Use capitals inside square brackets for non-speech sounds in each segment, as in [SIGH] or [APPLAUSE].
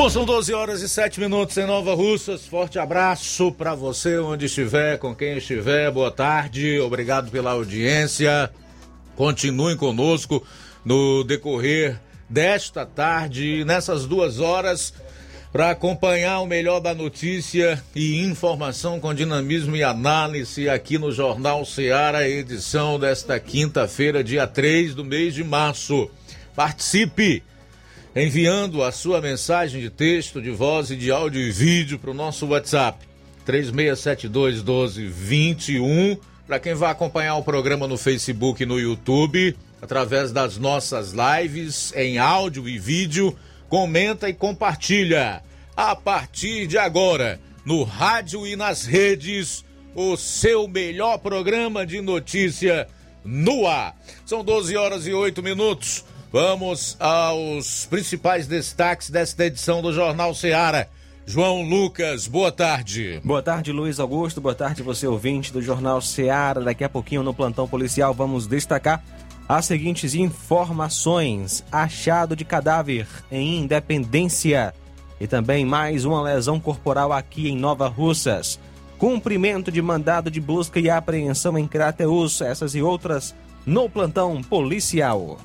Bom, são 12 horas e 7 minutos em Nova Russas. Forte abraço para você onde estiver, com quem estiver. Boa tarde, obrigado pela audiência. Continuem conosco no decorrer desta tarde, nessas duas horas, para acompanhar o melhor da notícia e informação com dinamismo e análise aqui no Jornal Seara, edição desta quinta-feira, dia 3 do mês de março. Participe! Enviando a sua mensagem de texto, de voz e de áudio e vídeo para o nosso WhatsApp 3672 1221. Para quem vai acompanhar o programa no Facebook e no YouTube, através das nossas lives em áudio e vídeo, comenta e compartilha. A partir de agora, no rádio e nas redes, o seu melhor programa de notícia no ar. São 12 horas e 8 minutos. Vamos aos principais destaques desta edição do Jornal Seara. João Lucas, boa tarde. Boa tarde, Luiz Augusto. Boa tarde, você ouvinte do Jornal Seara. Daqui a pouquinho no plantão policial vamos destacar as seguintes informações: achado de cadáver em Independência e também mais uma lesão corporal aqui em Nova Russas. Cumprimento de mandado de busca e apreensão em Crateus, essas e outras no plantão policial.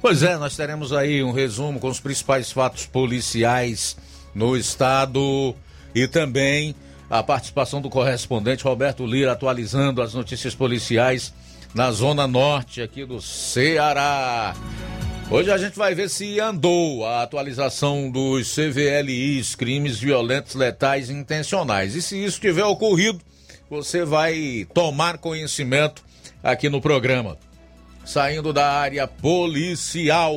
Pois é, nós teremos aí um resumo com os principais fatos policiais no estado e também a participação do correspondente Roberto Lira atualizando as notícias policiais na zona norte aqui do Ceará. Hoje a gente vai ver se andou a atualização dos CVLIs, crimes violentos, letais intencionais. E se isso tiver ocorrido, você vai tomar conhecimento aqui no programa saindo da área policial.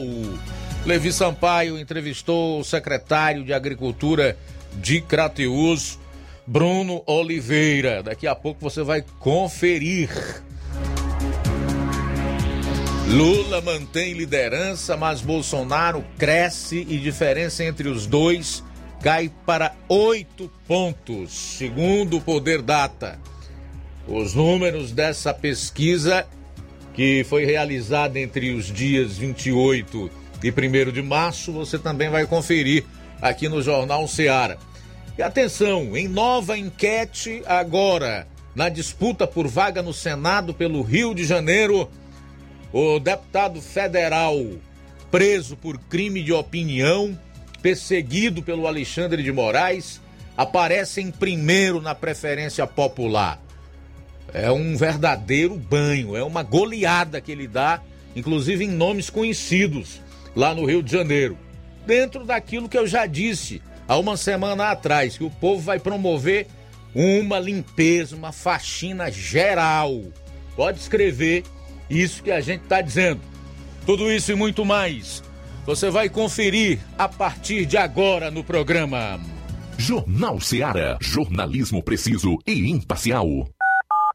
Levi Sampaio entrevistou o secretário de Agricultura de Crateus, Bruno Oliveira. Daqui a pouco você vai conferir. Lula mantém liderança, mas Bolsonaro cresce e diferença entre os dois cai para oito pontos, segundo o Poder Data. Os números dessa pesquisa que foi realizada entre os dias 28 e 1 de março, você também vai conferir aqui no Jornal Seara. E atenção, em nova enquete agora, na disputa por vaga no Senado pelo Rio de Janeiro, o deputado federal preso por crime de opinião, perseguido pelo Alexandre de Moraes, aparece em primeiro na preferência popular. É um verdadeiro banho, é uma goleada que ele dá, inclusive em nomes conhecidos lá no Rio de Janeiro. Dentro daquilo que eu já disse há uma semana atrás, que o povo vai promover uma limpeza, uma faxina geral. Pode escrever isso que a gente está dizendo. Tudo isso e muito mais. Você vai conferir a partir de agora no programa. Jornal Seara. Jornalismo preciso e imparcial.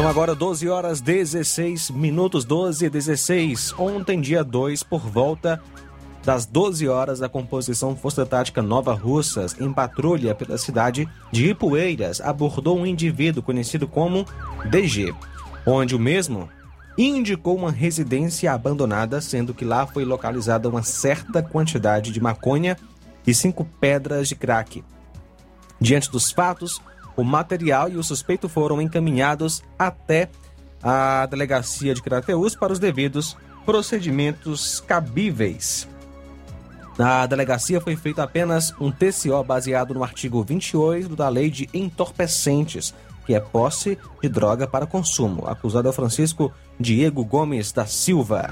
São agora 12 horas 16 minutos, 12 e 16. Ontem, dia 2, por volta das 12 horas, a composição Força Tática Nova Russas, em patrulha pela cidade de Ipueiras, abordou um indivíduo conhecido como DG, onde o mesmo indicou uma residência abandonada, sendo que lá foi localizada uma certa quantidade de maconha e cinco pedras de crack. Diante dos fatos, o material e o suspeito foram encaminhados até a delegacia de Crateus para os devidos procedimentos cabíveis. Na delegacia foi feito apenas um TCO baseado no artigo 28 da Lei de Entorpecentes, que é posse de droga para consumo. Acusado é Francisco Diego Gomes da Silva.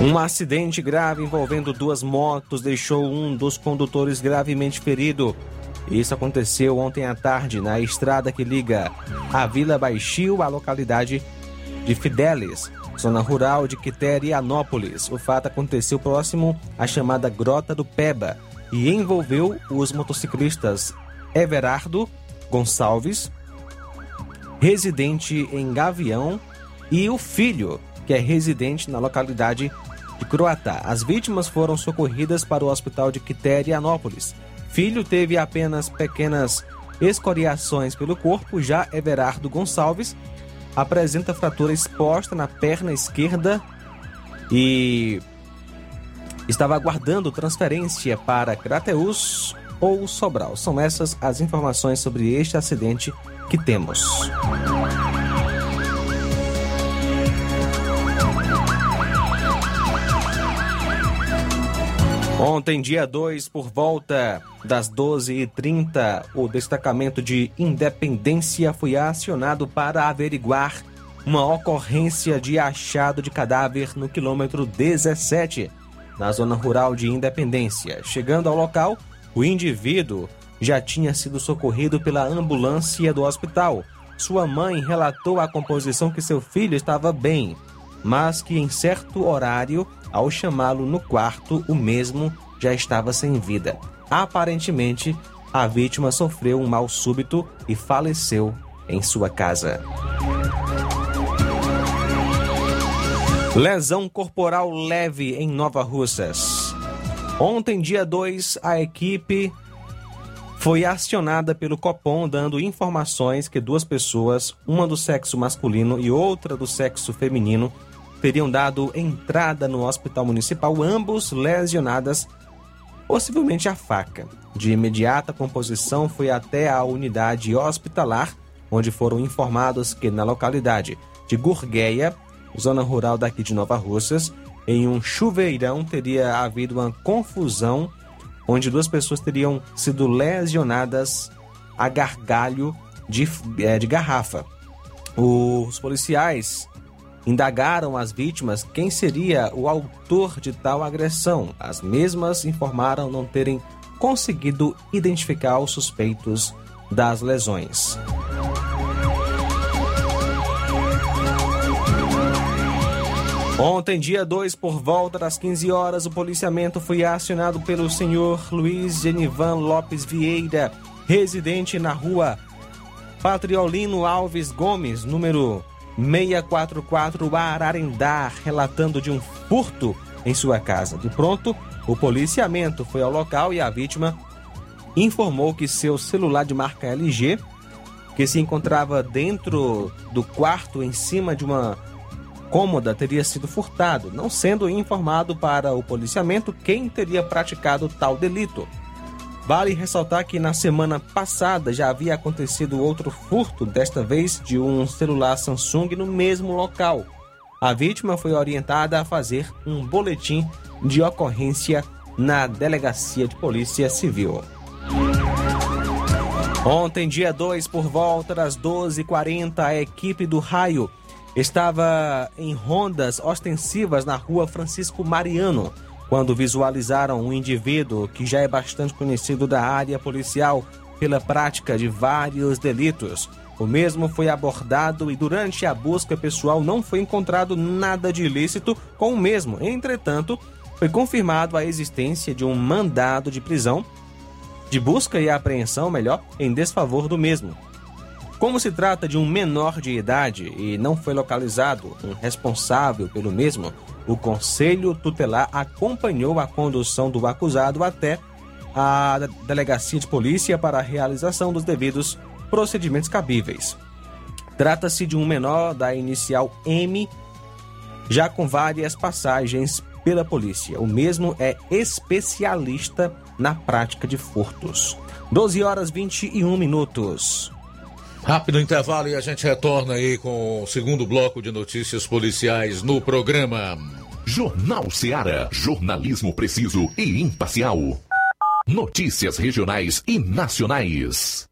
Um acidente grave envolvendo duas motos deixou um dos condutores gravemente ferido. Isso aconteceu ontem à tarde na estrada que liga a Vila Baixio à localidade de Fidelis, zona rural de Quiterianópolis. O fato aconteceu próximo à chamada Grota do Peba e envolveu os motociclistas Everardo Gonçalves, residente em Gavião, e o filho, que é residente na localidade de Croatá. As vítimas foram socorridas para o hospital de Quiterianópolis. Filho teve apenas pequenas escoriações pelo corpo, já Everardo Gonçalves apresenta fratura exposta na perna esquerda e estava aguardando transferência para Crateus ou Sobral. São essas as informações sobre este acidente que temos. Ontem, dia 2, por volta das 12h30, o destacamento de Independência foi acionado para averiguar uma ocorrência de achado de cadáver no quilômetro 17, na zona rural de Independência. Chegando ao local, o indivíduo já tinha sido socorrido pela ambulância do hospital. Sua mãe relatou à composição que seu filho estava bem, mas que em certo horário ao chamá-lo no quarto, o mesmo já estava sem vida. Aparentemente, a vítima sofreu um mal súbito e faleceu em sua casa. Lesão corporal leve em Nova Russas. Ontem, dia 2, a equipe foi acionada pelo Copom dando informações que duas pessoas, uma do sexo masculino e outra do sexo feminino, teriam dado entrada no hospital municipal, ambos lesionadas, possivelmente a faca. De imediata, composição foi até a unidade hospitalar, onde foram informados que na localidade de Gurgueia, zona rural daqui de Nova Russas, em um chuveirão teria havido uma confusão onde duas pessoas teriam sido lesionadas a gargalho de, é, de garrafa. Os policiais indagaram as vítimas quem seria o autor de tal agressão. As mesmas informaram não terem conseguido identificar os suspeitos das lesões. Ontem, dia 2, por volta das 15 horas, o policiamento foi acionado pelo senhor Luiz Genivan Lopes Vieira, residente na rua Patriolino Alves Gomes, número 644 Ararendá, relatando de um furto em sua casa. De pronto, o policiamento foi ao local e a vítima informou que seu celular de marca LG, que se encontrava dentro do quarto em cima de uma cômoda, teria sido furtado, não sendo informado para o policiamento quem teria praticado tal delito. Vale ressaltar que na semana passada já havia acontecido outro furto, desta vez de um celular Samsung no mesmo local. A vítima foi orientada a fazer um boletim de ocorrência na Delegacia de Polícia Civil. Ontem, dia 2, por volta das 12h40, a equipe do Raio estava em rondas ostensivas na rua Francisco Mariano quando visualizaram um indivíduo que já é bastante conhecido da área policial pela prática de vários delitos. O mesmo foi abordado e durante a busca pessoal não foi encontrado nada de ilícito com o mesmo. Entretanto, foi confirmado a existência de um mandado de prisão de busca e apreensão, melhor, em desfavor do mesmo. Como se trata de um menor de idade e não foi localizado um responsável pelo mesmo, o Conselho Tutelar acompanhou a condução do acusado até a delegacia de polícia para a realização dos devidos procedimentos cabíveis. Trata-se de um menor da inicial M, já com várias passagens pela polícia. O mesmo é especialista na prática de furtos. 12 horas 21 minutos. Rápido intervalo e a gente retorna aí com o segundo bloco de notícias policiais no programa. Jornal Seara. Jornalismo preciso e imparcial. Notícias regionais e nacionais.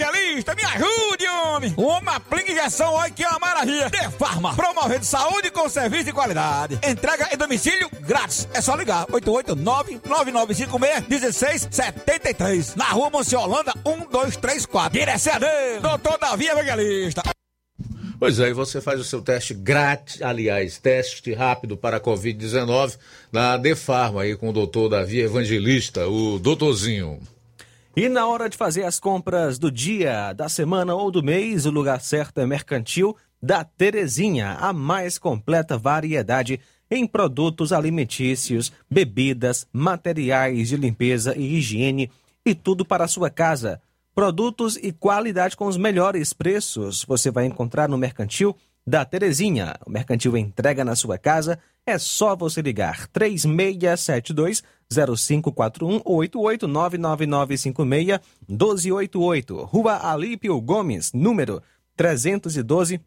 Evangelista, me ajude, homem. Uma aplica injeção, olha que é uma maravilha. Defarma, promovendo saúde com serviço de qualidade. Entrega em domicílio grátis. É só ligar, 889-9956-1673. Na rua Monsiolanda, 1234. Direção a Deus, doutor Davi Evangelista. Pois é, e você faz o seu teste grátis, aliás, teste rápido para a Covid-19 na Defarma aí com o doutor Davi Evangelista, o doutorzinho. E na hora de fazer as compras do dia, da semana ou do mês, o lugar certo é Mercantil da Terezinha, a mais completa variedade em produtos alimentícios, bebidas, materiais de limpeza e higiene e tudo para a sua casa. Produtos e qualidade com os melhores preços você vai encontrar no Mercantil da Terezinha. O Mercantil entrega na sua casa. É só você ligar 3672 0541 8899956 1288. Rua Alípio Gomes, número 312,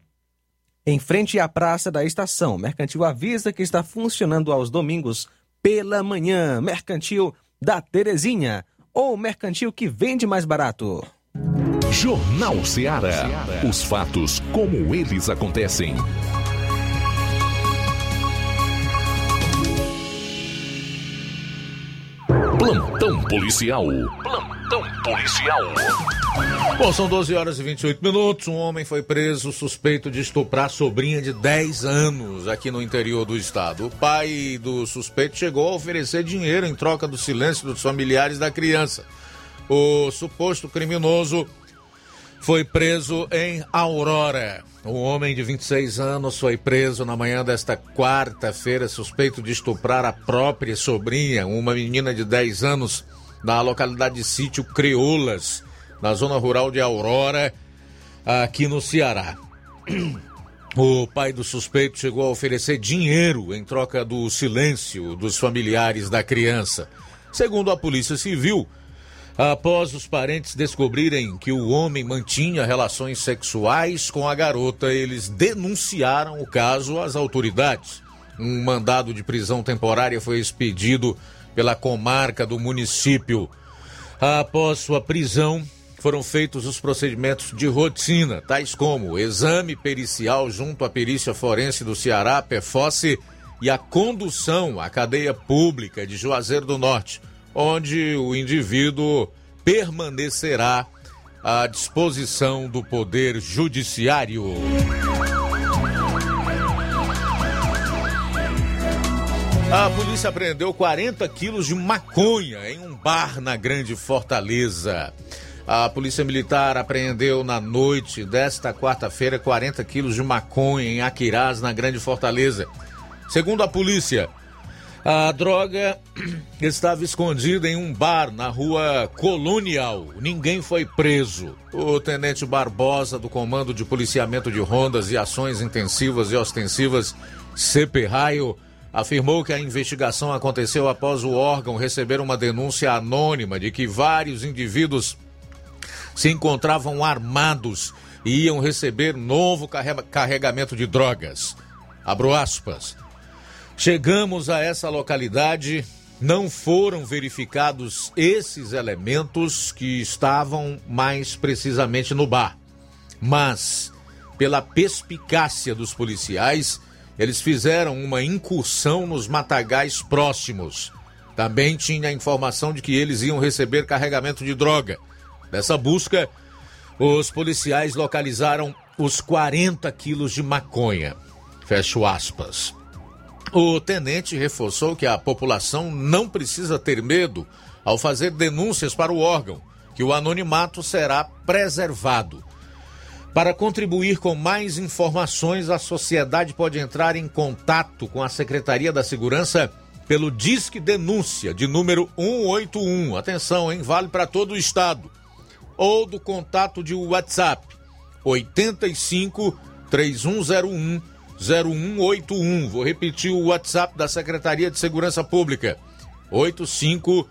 em frente à Praça da Estação. Mercantil avisa que está funcionando aos domingos pela manhã. Mercantil da Terezinha ou mercantil que vende mais barato. Jornal Ceará. Os fatos como eles acontecem. Plantão policial. Plantão policial. Bom, são 12 horas e 28 minutos. Um homem foi preso suspeito de estuprar sobrinha de 10 anos aqui no interior do estado. O pai do suspeito chegou a oferecer dinheiro em troca do silêncio dos familiares da criança. O suposto criminoso foi preso em Aurora. Um homem de 26 anos foi preso na manhã desta quarta-feira, suspeito de estuprar a própria sobrinha, uma menina de 10 anos, na localidade de Sítio Creolas, na zona rural de Aurora, aqui no Ceará. O pai do suspeito chegou a oferecer dinheiro em troca do silêncio dos familiares da criança. Segundo a Polícia Civil, após os parentes descobrirem que o homem mantinha relações sexuais com a garota, eles denunciaram o caso às autoridades. Um mandado de prisão temporária foi expedido pela comarca do município. Após sua prisão, foram feitos os procedimentos de rotina, tais como exame pericial junto à perícia forense do Ceará, PEFOSSE, e a condução à cadeia pública de Juazeiro do Norte onde o indivíduo permanecerá à disposição do Poder Judiciário. A polícia apreendeu 40 quilos de maconha em um bar na Grande Fortaleza. A Polícia Militar apreendeu na noite desta quarta-feira 40 quilos de maconha em Aquirás, na Grande Fortaleza. Segundo a polícia, a droga [CLEARS THROAT] estava escondida em um bar na rua Colonial. Ninguém foi preso. O tenente Barbosa, do Comando de Policiamento de Rondas e Ações Intensivas e Ostensivas, CP Raio, afirmou que a investigação aconteceu após o órgão receber uma denúncia anônima de que vários indivíduos se encontravam armados e iam receber novo carregamento de drogas. Abro aspas. Chegamos a essa localidade, não foram verificados esses elementos que estavam mais precisamente no bar. Mas, pela perspicácia dos policiais, eles fizeram uma incursão nos matagais próximos. Também tinha a informação de que eles iam receber carregamento de droga. Nessa busca, os policiais localizaram os 40 quilos de maconha. Fecho aspas. O tenente reforçou que a população não precisa ter medo ao fazer denúncias para o órgão, que o anonimato será preservado. Para contribuir com mais informações, a sociedade pode entrar em contato com a Secretaria da Segurança pelo Disque Denúncia de número 181. Atenção, hein? Vale para todo o estado. Ou do contato de WhatsApp 85 3101 0181. Vou repetir o WhatsApp da Secretaria de Segurança Pública. 85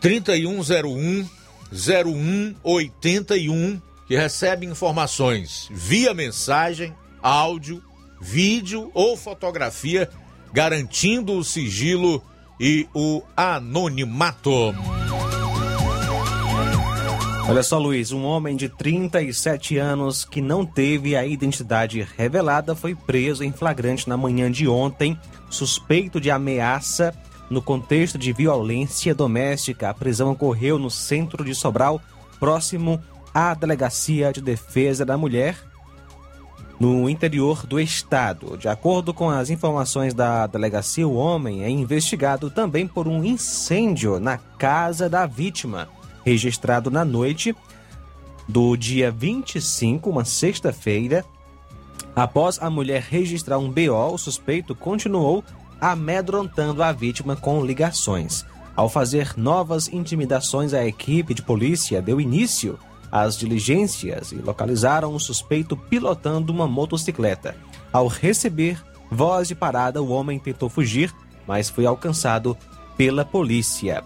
3101 0181 que recebe informações via mensagem, áudio, vídeo ou fotografia, garantindo o sigilo e o anonimato. Olha só, Luiz, um homem de 37 anos que não teve a identidade revelada foi preso em flagrante na manhã de ontem, suspeito de ameaça no contexto de violência doméstica. A prisão ocorreu no centro de Sobral, próximo à Delegacia de Defesa da Mulher, no interior do estado. De acordo com as informações da delegacia, o homem é investigado também por um incêndio na casa da vítima registrado na noite do dia 25, uma sexta-feira. Após a mulher registrar um BO, o suspeito continuou amedrontando a vítima com ligações. Ao fazer novas intimidações, a equipe de polícia deu início às diligências e localizaram o suspeito pilotando uma motocicleta. Ao receber voz de parada, o homem tentou fugir, mas foi alcançado pela polícia.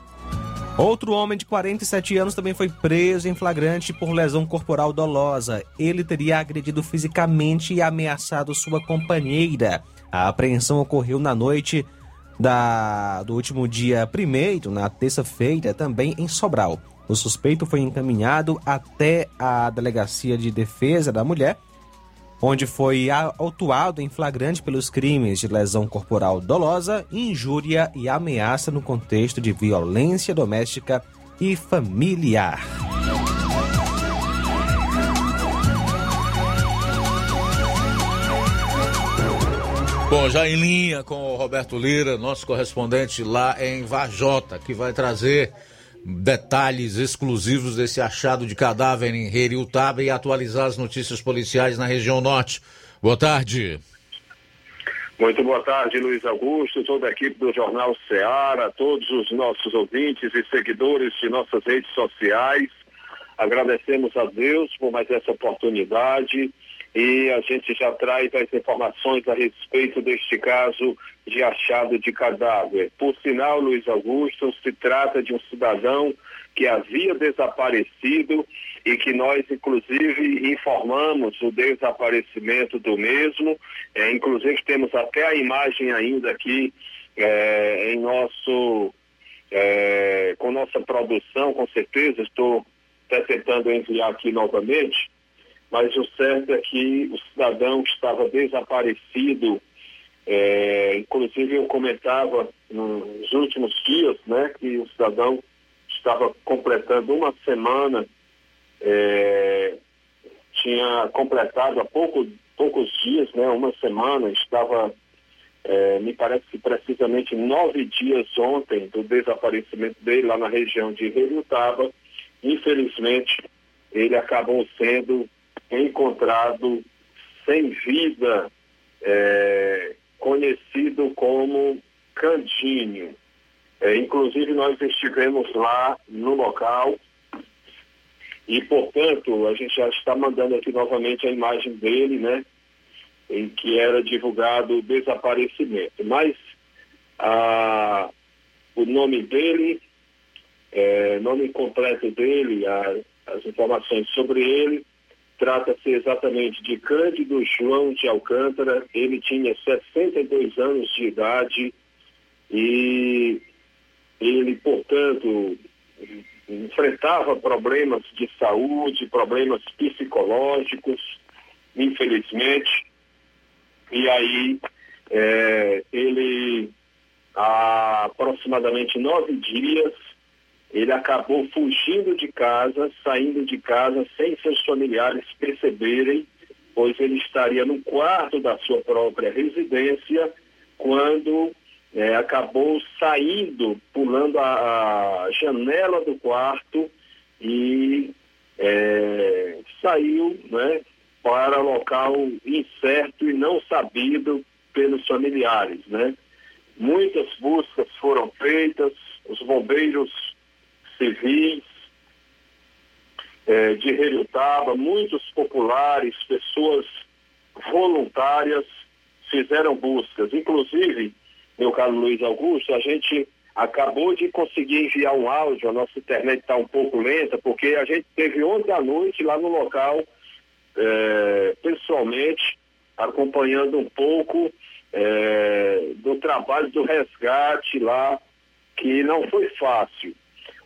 Outro homem de 47 anos também foi preso em flagrante por lesão corporal dolosa. Ele teria agredido fisicamente e ameaçado sua companheira. A apreensão ocorreu na noite da, do último dia 1 na terça-feira, também em Sobral. O suspeito foi encaminhado até a Delegacia de Defesa da Mulher onde foi autuado em flagrante pelos crimes de lesão corporal dolosa, injúria e ameaça no contexto de violência doméstica e familiar. Bom, já em linha com o Roberto Lira, nosso correspondente lá em Vajota, que vai trazer detalhes exclusivos desse achado de cadáver em Heriutaba e atualizar as notícias policiais na região norte. Boa tarde. Muito boa tarde, Luiz Augusto, toda a equipe do Jornal Ceará, todos os nossos ouvintes e seguidores de nossas redes sociais. Agradecemos a Deus por mais essa oportunidade e a gente já traz as informações a respeito deste caso de achado de cadáver. Por sinal, Luiz Augusto, se trata de um cidadão que havia desaparecido e que nós, inclusive, informamos o desaparecimento do mesmo. É, inclusive, temos até a imagem ainda aqui é, em nosso, é, com nossa produção, com certeza, estou até tentando enviar aqui novamente mas o certo é que o cidadão estava desaparecido. É, inclusive eu comentava nos últimos dias, né, que o cidadão estava completando uma semana, é, tinha completado há pouco, poucos dias, né, uma semana, estava, é, me parece que precisamente nove dias ontem do desaparecimento dele lá na região de Relutaba. Infelizmente, ele acabou sendo encontrado sem vida, é, conhecido como Candinho. É, inclusive, nós estivemos lá no local e, portanto, a gente já está mandando aqui novamente a imagem dele, né? Em que era divulgado o desaparecimento. Mas a, o nome dele, é, nome completo dele, a, as informações sobre ele, Trata-se exatamente de Cândido João de Alcântara. Ele tinha 62 anos de idade e ele, portanto, enfrentava problemas de saúde, problemas psicológicos, infelizmente. E aí é, ele, há aproximadamente nove dias, ele acabou fugindo de casa, saindo de casa sem seus familiares perceberem, pois ele estaria no quarto da sua própria residência quando é, acabou saindo, pulando a, a, janela do quarto e é, saiu né, para local incerto e não sabido pelos familiares. Né? Muitas buscas foram feitas, os bombeiros civis é, de Relutaba, muitos populares, pessoas voluntárias fizeram buscas. Inclusive, meu caro Luiz Augusto, a gente acabou de conseguir enviar um áudio, a nossa internet está um pouco lenta, porque a gente teve ontem à noite lá no local, é, pessoalmente, acompanhando um pouco é, do trabalho do resgate lá, que não foi fácil.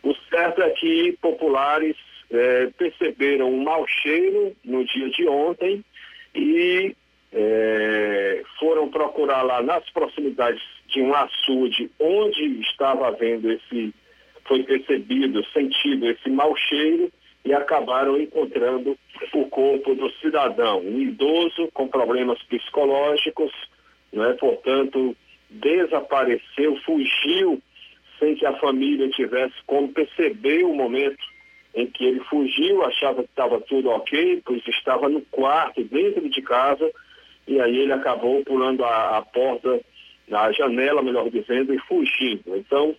O certo é que populares é, perceberam um mau cheiro no dia de ontem e é, foram procurar lá nas proximidades de um açude onde estava havendo esse, foi percebido, sentido esse mau cheiro e acabaram encontrando o corpo do cidadão, um idoso com problemas psicológicos, né, portanto, desapareceu, fugiu sem que a família tivesse como perceber o momento em que ele fugiu, achava que estava tudo ok, pois estava no quarto, dentro de casa, e aí ele acabou pulando a, a porta, a janela, melhor dizendo, e fugindo. Então,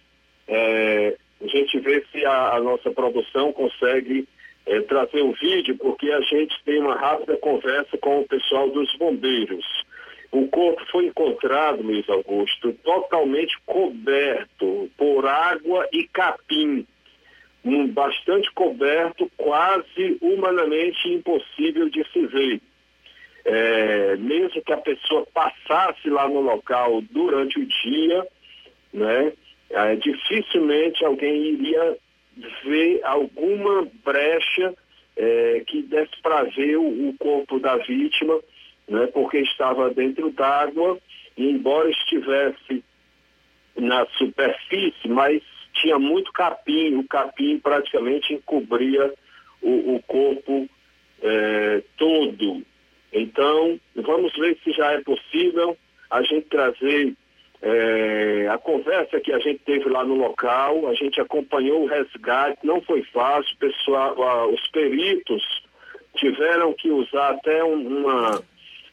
é, a gente vê se a, a nossa produção consegue é, trazer o vídeo, porque a gente tem uma rápida conversa com o pessoal dos bombeiros. O corpo foi encontrado, Luiz Augusto, totalmente coberto por água e capim. Um, bastante coberto, quase humanamente impossível de se ver. É, mesmo que a pessoa passasse lá no local durante o dia, né, é, dificilmente alguém iria ver alguma brecha é, que desse para ver o, o corpo da vítima né, porque estava dentro d'água e embora estivesse na superfície, mas tinha muito capim, o capim praticamente encobria o, o corpo é, todo. Então, vamos ver se já é possível a gente trazer é, a conversa que a gente teve lá no local, a gente acompanhou o resgate, não foi fácil, pessoal, os peritos tiveram que usar até uma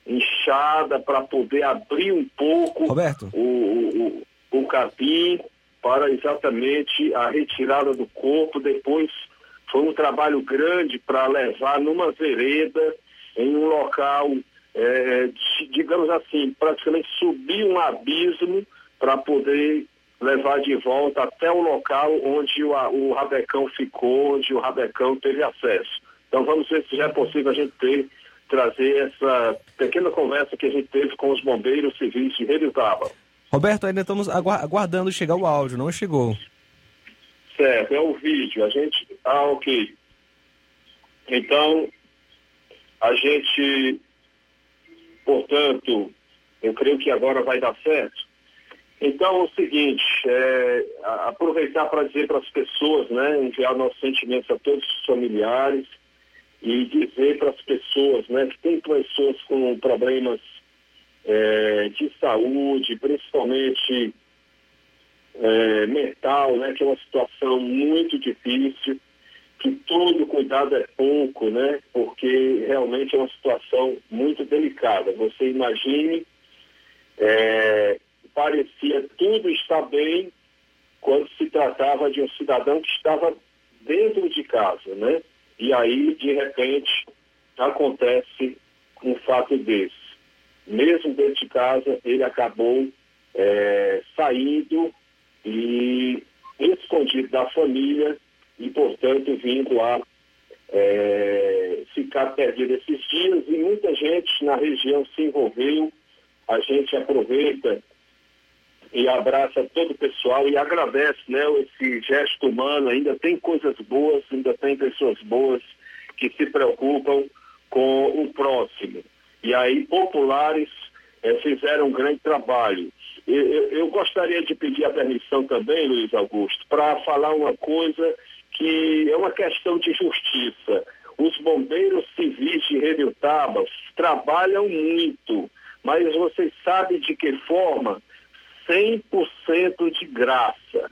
inchada para poder abrir um pouco Roberto. O, o, o capim para exatamente a retirada do corpo. Depois foi um trabalho grande para levar numa vereda, em um local, é, digamos assim, praticamente subir um abismo para poder levar de volta até o local onde o, o rabecão ficou, onde o rabecão teve acesso. Então vamos ver se já é possível a gente ter trazer essa pequena conversa que a gente teve com os bombeiros civis de Redutaba. Roberto, ainda estamos aguardando chegar o áudio, não chegou. Certo, é o vídeo. A gente. Ah, ok. Então, a gente, portanto, eu creio que agora vai dar certo. Então, é o seguinte, é, aproveitar para dizer para as pessoas, né, enviar nossos sentimentos a todos os familiares, e dizer para as pessoas, né, que tem pessoas com problemas é, de saúde, principalmente é, mental, né, que é uma situação muito difícil, que todo cuidado é pouco, né, porque realmente é uma situação muito delicada. Você imagine, é, parecia tudo estar bem quando se tratava de um cidadão que estava dentro de casa, né? E aí, de repente, acontece um fato desse. Mesmo dentro de casa, ele acabou é, saindo e escondido da família e, portanto, vindo a é, ficar perdido esses dias e muita gente na região se envolveu. A gente aproveita e abraça todo o pessoal e agradece né, esse gesto humano. Ainda tem coisas boas, ainda tem pessoas boas que se preocupam com o próximo. E aí, populares eh, fizeram um grande trabalho. Eu, eu, gostaria de pedir a permissão também, Luiz Augusto, para falar uma coisa que é uma questão de justiça. Os bombeiros civis de Redutaba trabalham muito, mas vocês sabem de que forma 100% de graça.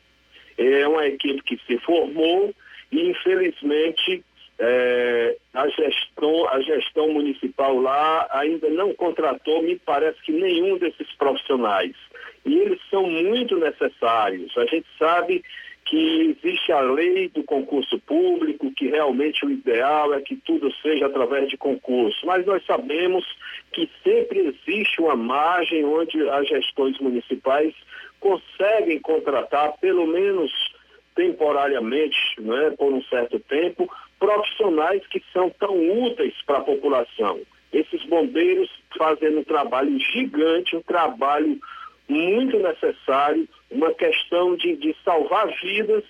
É uma equipe que se formou e, infelizmente, é, a, gestão, a gestão municipal lá ainda não contratou, me parece que nenhum desses profissionais. E eles são muito necessários. A gente sabe que existe a lei do concurso público, que realmente o ideal é que tudo seja através de concurso, mas nós sabemos que sempre existe uma margem onde as gestões municipais conseguem contratar, pelo menos temporariamente, né, por um certo tempo, profissionais que são tão úteis para a população. Esses bombeiros fazendo um trabalho gigante, um trabalho muito necessário, uma questão de, de salvar vidas,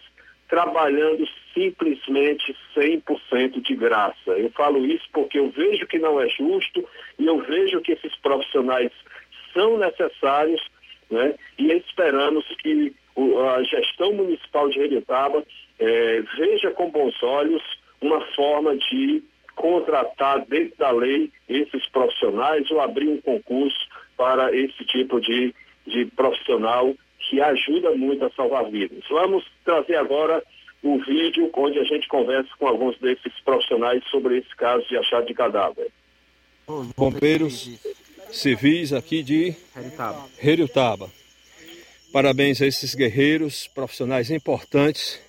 trabalhando simplesmente 100% de graça. Eu falo isso porque eu vejo que não é justo e eu vejo que esses profissionais são necessários né? e esperamos que a gestão municipal de Redetaba eh, veja com bons olhos uma forma de contratar dentro da lei esses profissionais ou abrir um concurso para esse tipo de, de profissional que ajuda muito a salvar vidas. Vamos trazer agora o vídeo onde a gente conversa com alguns desses profissionais sobre esse caso de achado de cadáver. Bombeiros civis aqui de Heriutaba. Parabéns a esses guerreiros, profissionais importantes.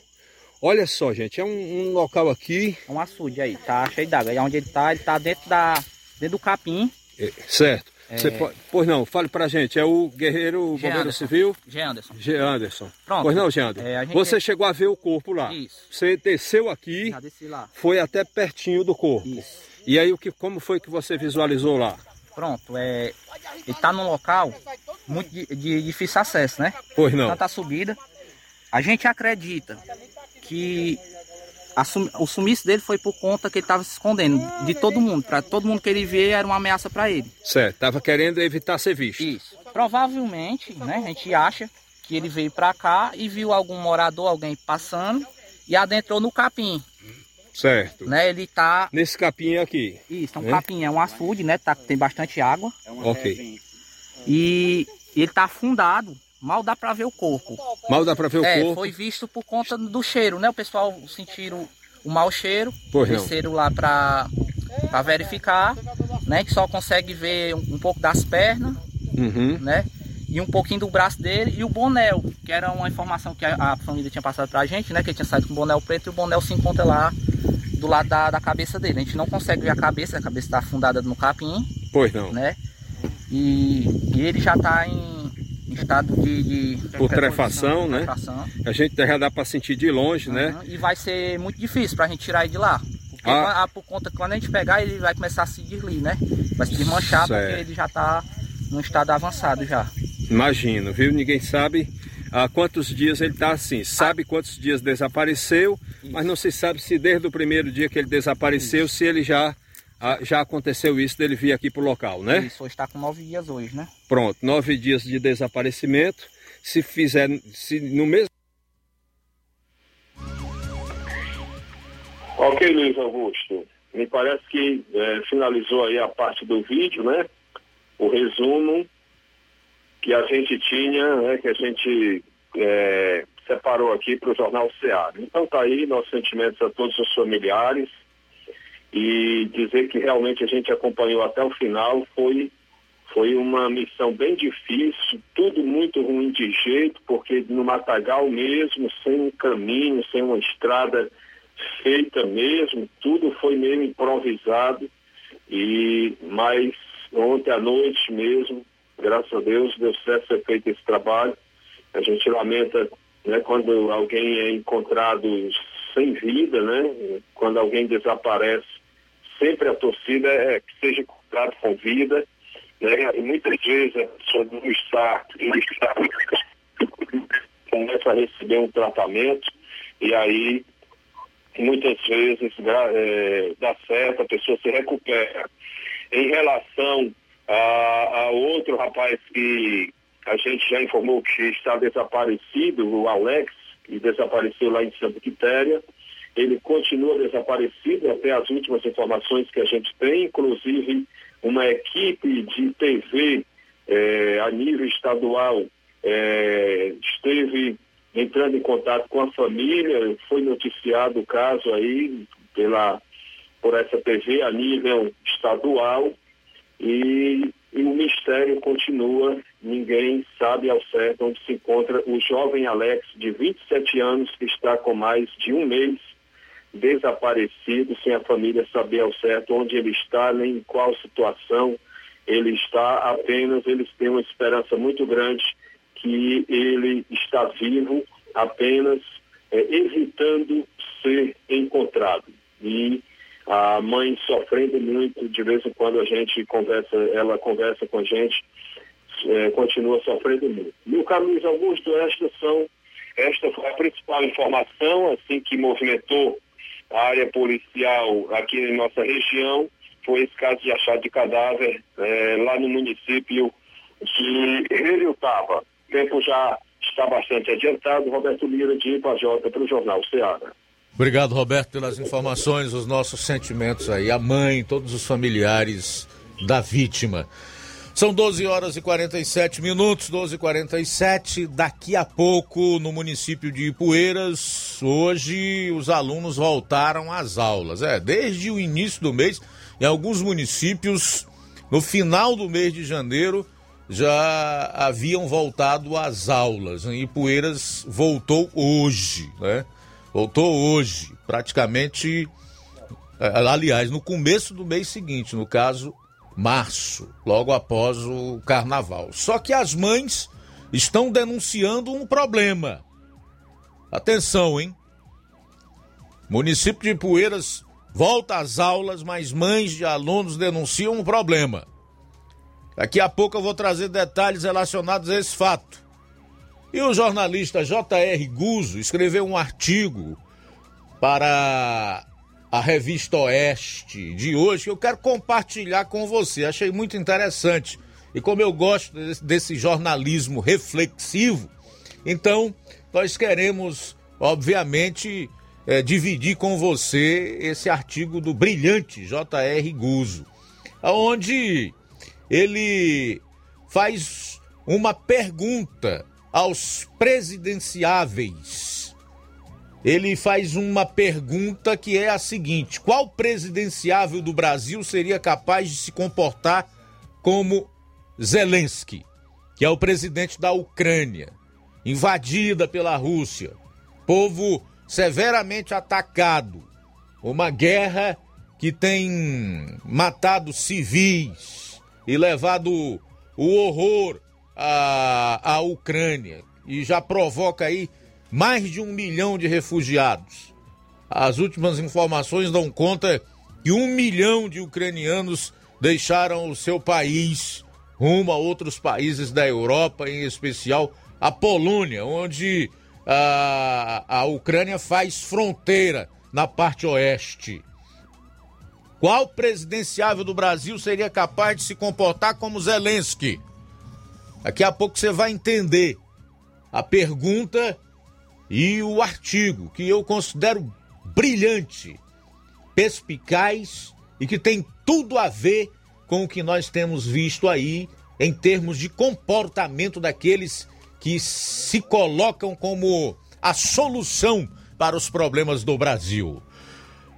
Olha só, gente, é um, um local aqui. É um açude aí, tá cheio d'água. E onde ele tá, ele tá dentro, da, dentro do capim. É, certo. É... Pode, pois não, fale pra gente, é o guerreiro o bombeiro Anderson. civil? G. Anderson. G. Anderson. Pronto. Pois não, G. Anderson. É, gente- Você chegou a ver o corpo lá? Isso. Você desceu aqui, Já desci lá. foi até pertinho do corpo. Isso. E aí, o que, como foi que você visualizou lá? Pronto, é, ele tá num local muito de, de difícil acesso, né? Pois não. Tanta subida. A gente acredita que sum- o sumiço dele foi por conta que ele estava se escondendo de todo mundo. Para todo mundo que ele vê era uma ameaça para ele. Certo, tava querendo evitar ser visto. Isso. Provavelmente, né? A gente acha que ele veio para cá e viu algum morador, alguém passando e adentrou no capim, Certo. né? Ele tá Nesse capim aqui. Isso, é um né? capim, é um açude, né? Tá, tem bastante água. Ok. E ele tá afundado. Mal dá pra ver o corpo. Mal dá pra ver o é, corpo. foi visto por conta do cheiro, né? O pessoal sentiram o mau cheiro. Pois desceram lá pra, pra verificar, né? Que só consegue ver um, um pouco das pernas, Uhum. né? E um pouquinho do braço dele e o bonel, que era uma informação que a, a família tinha passado pra gente, né? Que ele tinha saído com o bonel preto e o bonel se encontra lá do lado da, da cabeça dele. A gente não consegue ver a cabeça, a cabeça está afundada no capim Pois não. né? E, e ele já está em estado de, de Putrefação, né? putrefação. A gente já dá pra sentir de longe, né? E vai ser muito difícil para a gente tirar ele de lá. Porque Ah. ah, por conta que quando a gente pegar, ele vai começar a se deslir, né? Vai se desmanchar Certo. porque ele já está num estado avançado já. Imagino, viu? Ninguém sabe há quantos dias ele está assim. Sabe quantos dias desapareceu, mas não se sabe se desde o primeiro dia que ele desapareceu, se ele já, já aconteceu isso dele vir aqui pro local, né? Isso, está com nove dias hoje, né? Pronto, nove dias de desaparecimento. Se fizer, se no mesmo. Ok, Luiz Augusto. Me parece que eh, finalizou aí a parte do vídeo, né? O resumo que a gente tinha, né? Que a gente eh, separou aqui para o Jornal Ceará. Então tá aí nossos sentimentos a todos os familiares e dizer que realmente a gente acompanhou até o final foi foi uma missão bem difícil, tudo muito ruim de jeito, porque no Matagal mesmo, sem um caminho, sem uma estrada feita mesmo, tudo foi meio improvisado. E mas ontem à noite mesmo, graças a Deus, deu certo ser feito esse trabalho. A gente lamenta né, quando alguém é encontrado sem vida, né? Quando alguém desaparece, sempre a torcida é que seja encontrado com vida. Né? E muitas vezes a pessoa não está, não está começa a receber um tratamento e aí muitas vezes gra- é, dá certo, a pessoa se recupera. Em relação a, a outro rapaz que a gente já informou que está desaparecido, o Alex, que desapareceu lá em Santa Quitéria, ele continua desaparecido até as últimas informações que a gente tem, inclusive uma equipe de TV eh, a nível estadual eh, esteve entrando em contato com a família, foi noticiado o caso aí pela, por essa TV a nível estadual e, e o mistério continua, ninguém sabe ao certo onde se encontra. O jovem Alex, de 27 anos, que está com mais de um mês desaparecido, sem a família saber ao certo onde ele está, nem em qual situação ele está, apenas eles têm uma esperança muito grande que ele está vivo apenas é, evitando ser encontrado. E a mãe sofrendo muito, de vez em quando a gente conversa, ela conversa com a gente, é, continua sofrendo muito. No Caminhos Augusto, estas são, esta foi a principal informação, assim, que movimentou a área policial aqui em nossa região, foi esse caso de achado de cadáver é, lá no município de Relutaba. O tempo já está bastante adiantado. Roberto Lira, de Ipajota, para o Jornal Ceará. Obrigado, Roberto, pelas informações, os nossos sentimentos aí, a mãe, todos os familiares da vítima. São 12 horas e 47 minutos, 12 e 47 Daqui a pouco, no município de Ipueiras, hoje os alunos voltaram às aulas. É, desde o início do mês, em alguns municípios, no final do mês de janeiro, já haviam voltado às aulas. Em Ipueiras voltou hoje, né? Voltou hoje, praticamente, é, aliás, no começo do mês seguinte, no caso, março, logo após o carnaval. Só que as mães estão denunciando um problema. Atenção, hein? Município de Poeiras volta às aulas, mas mães de alunos denunciam um problema. Daqui a pouco eu vou trazer detalhes relacionados a esse fato. E o jornalista J.R. Guzo escreveu um artigo para a revista Oeste de hoje que eu quero compartilhar com você. Achei muito interessante. E como eu gosto desse jornalismo reflexivo, então nós queremos, obviamente, é, dividir com você esse artigo do brilhante J.R. Guzo, onde ele faz uma pergunta aos presidenciáveis. Ele faz uma pergunta que é a seguinte: qual presidenciável do Brasil seria capaz de se comportar como Zelensky, que é o presidente da Ucrânia, invadida pela Rússia, povo severamente atacado, uma guerra que tem matado civis e levado o horror a, a Ucrânia e já provoca aí mais de um milhão de refugiados. As últimas informações dão conta que um milhão de ucranianos deixaram o seu país rumo a outros países da Europa, em especial a Polônia, onde a, a Ucrânia faz fronteira na parte oeste. Qual presidenciável do Brasil seria capaz de se comportar como Zelensky? Daqui a pouco você vai entender a pergunta e o artigo que eu considero brilhante, perspicaz e que tem tudo a ver com o que nós temos visto aí em termos de comportamento daqueles que se colocam como a solução para os problemas do Brasil.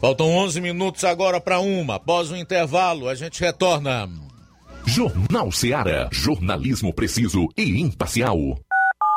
Faltam 11 minutos agora para uma. Após o intervalo, a gente retorna. Jornal Seara. Jornalismo preciso e imparcial.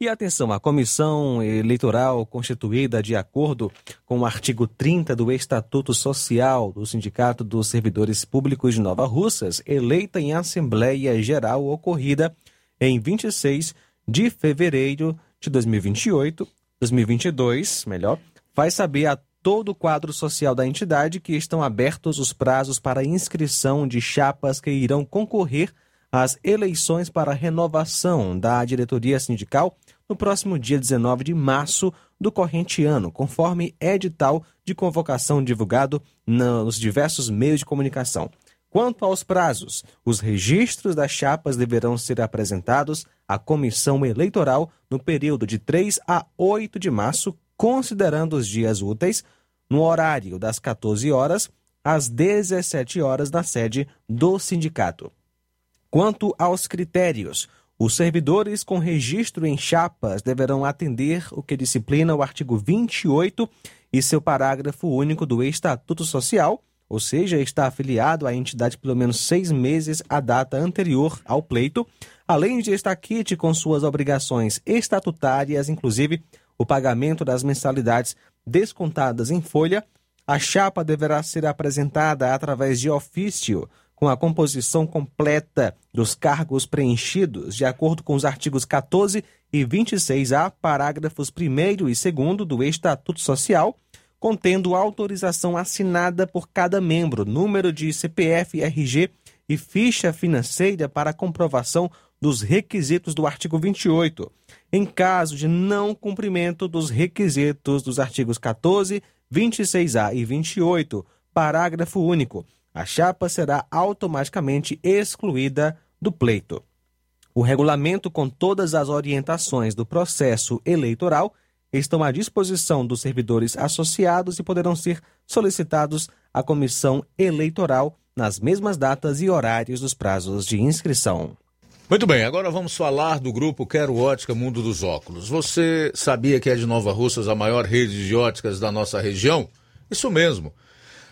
E atenção, a comissão eleitoral constituída de acordo com o artigo 30 do Estatuto Social do Sindicato dos Servidores Públicos de Nova Russas, eleita em Assembleia Geral ocorrida em 26 de fevereiro de 2028, 2022, melhor, faz saber a todo o quadro social da entidade que estão abertos os prazos para inscrição de chapas que irão concorrer às eleições para renovação da diretoria sindical no próximo dia 19 de março do corrente ano, conforme edital de convocação divulgado nos diversos meios de comunicação. Quanto aos prazos, os registros das chapas deverão ser apresentados à comissão eleitoral no período de 3 a 8 de março, considerando os dias úteis, no horário das 14 horas às 17 horas na sede do sindicato. Quanto aos critérios, os servidores com registro em chapas deverão atender o que disciplina o artigo 28 e seu parágrafo único do Estatuto Social, ou seja, está afiliado à entidade pelo menos seis meses à data anterior ao pleito, além de estar quite com suas obrigações estatutárias, inclusive o pagamento das mensalidades descontadas em folha. A chapa deverá ser apresentada através de ofício com a composição completa dos cargos preenchidos, de acordo com os artigos 14 e 26A, parágrafos 1 e 2 do Estatuto Social, contendo autorização assinada por cada membro, número de CPF, RG e ficha financeira para comprovação dos requisitos do artigo 28. Em caso de não cumprimento dos requisitos dos artigos 14, 26A e 28, parágrafo único, a chapa será automaticamente excluída do pleito. O regulamento com todas as orientações do processo eleitoral estão à disposição dos servidores associados e poderão ser solicitados à comissão eleitoral nas mesmas datas e horários dos prazos de inscrição. Muito bem, agora vamos falar do grupo Quero Ótica Mundo dos Óculos. Você sabia que é de Nova Russas a maior rede de óticas da nossa região? Isso mesmo.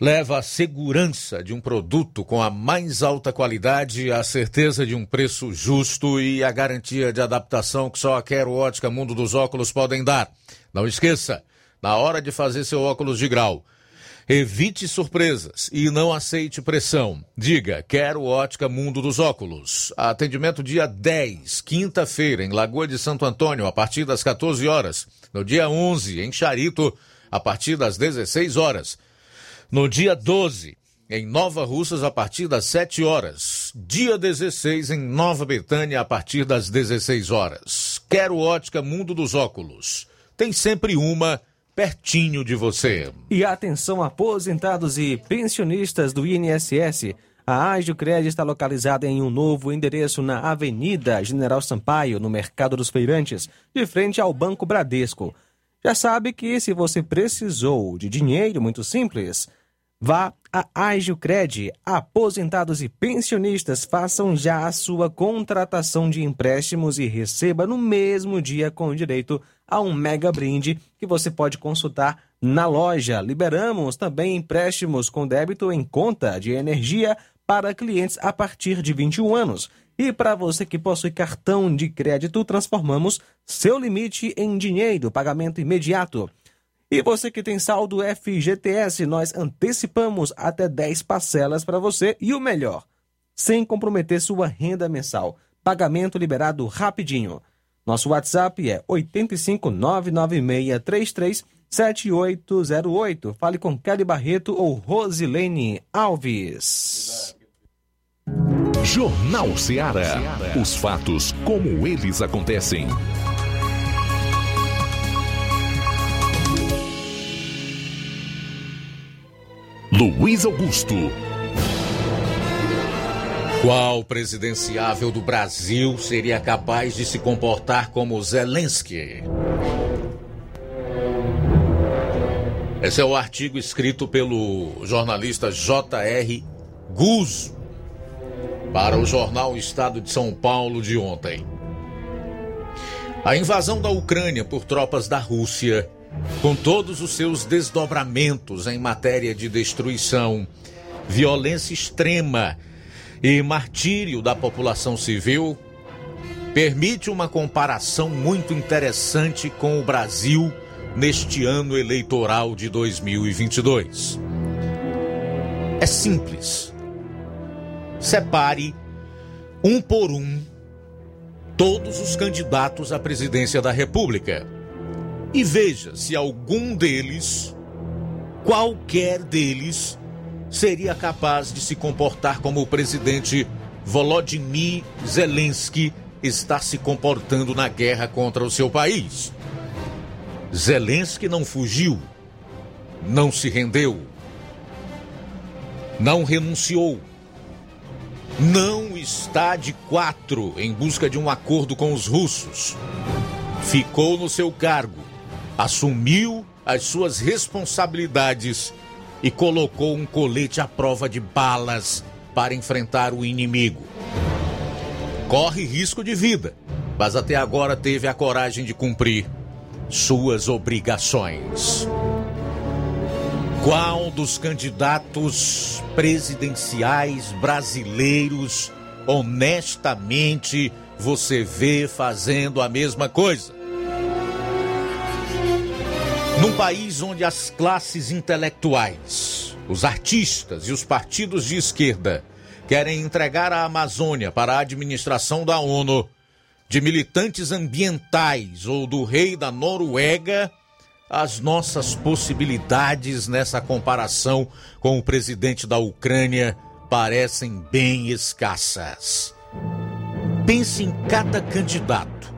leva a segurança de um produto com a mais alta qualidade, a certeza de um preço justo e a garantia de adaptação que só a Quero Ótica Mundo dos Óculos podem dar. Não esqueça, na hora de fazer seu óculos de grau, evite surpresas e não aceite pressão. Diga, quero Ótica Mundo dos Óculos. Atendimento dia 10, quinta-feira, em Lagoa de Santo Antônio, a partir das 14 horas. No dia 11, em Charito, a partir das 16 horas. No dia 12, em Nova Russas, a partir das 7 horas. Dia 16, em Nova Betânia, a partir das 16 horas. Quero ótica Mundo dos Óculos. Tem sempre uma pertinho de você. E atenção, aposentados e pensionistas do INSS. A Ágio Crédito está localizada em um novo endereço na Avenida General Sampaio, no Mercado dos Feirantes, de frente ao Banco Bradesco. Já sabe que se você precisou de dinheiro muito simples, Vá a Agilcred. Aposentados e pensionistas façam já a sua contratação de empréstimos e receba no mesmo dia com direito a um mega brinde que você pode consultar na loja. Liberamos também empréstimos com débito em conta de energia para clientes a partir de 21 anos. E para você que possui cartão de crédito, transformamos seu limite em dinheiro, pagamento imediato. E você que tem saldo FGTS, nós antecipamos até 10 parcelas para você e o melhor, sem comprometer sua renda mensal. Pagamento liberado rapidinho. Nosso WhatsApp é 85996337808. Fale com Kelly Barreto ou Rosilene Alves. Jornal Ceará. Os fatos como eles acontecem. Luiz Augusto. Qual presidenciável do Brasil seria capaz de se comportar como Zelensky? Esse é o artigo escrito pelo jornalista J.R. Guzzo para o jornal Estado de São Paulo de ontem. A invasão da Ucrânia por tropas da Rússia, com todos os seus desdobramentos em matéria de destruição, violência extrema e martírio da população civil, permite uma comparação muito interessante com o Brasil neste ano eleitoral de 2022. É simples. Separe, um por um, todos os candidatos à presidência da República e veja se algum deles, qualquer deles, seria capaz de se comportar como o presidente Volodymyr Zelensky está se comportando na guerra contra o seu país. Zelensky não fugiu, não se rendeu, não renunciou, não está de quatro em busca de um acordo com os russos. Ficou no seu cargo, assumiu as suas responsabilidades e colocou um colete à prova de balas para enfrentar o inimigo. Corre risco de vida, mas até agora teve a coragem de cumprir suas obrigações. Qual dos candidatos presidenciais brasileiros honestamente você vê fazendo a mesma coisa? Num país onde as classes intelectuais, os artistas e os partidos de esquerda querem entregar a Amazônia para a administração da ONU, de militantes ambientais ou do rei da Noruega, as nossas possibilidades nessa comparação com o presidente da Ucrânia parecem bem escassas. Pense em cada candidato.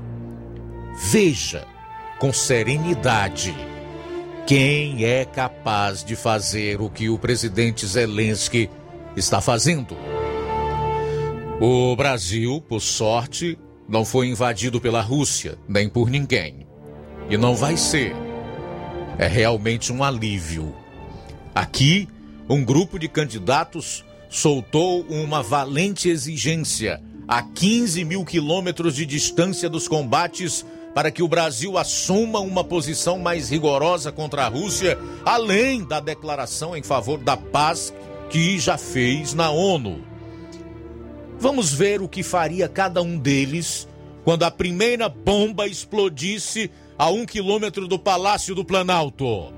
Veja com serenidade quem é capaz de fazer o que o presidente Zelensky está fazendo. O Brasil, por sorte, não foi invadido pela Rússia, nem por ninguém. E não vai ser. É realmente um alívio. Aqui, um grupo de candidatos soltou uma valente exigência a 15 mil quilômetros de distância dos combates para que o Brasil assuma uma posição mais rigorosa contra a Rússia, além da declaração em favor da paz que já fez na ONU. Vamos ver o que faria cada um deles quando a primeira bomba explodisse a um quilômetro do Palácio do Planalto.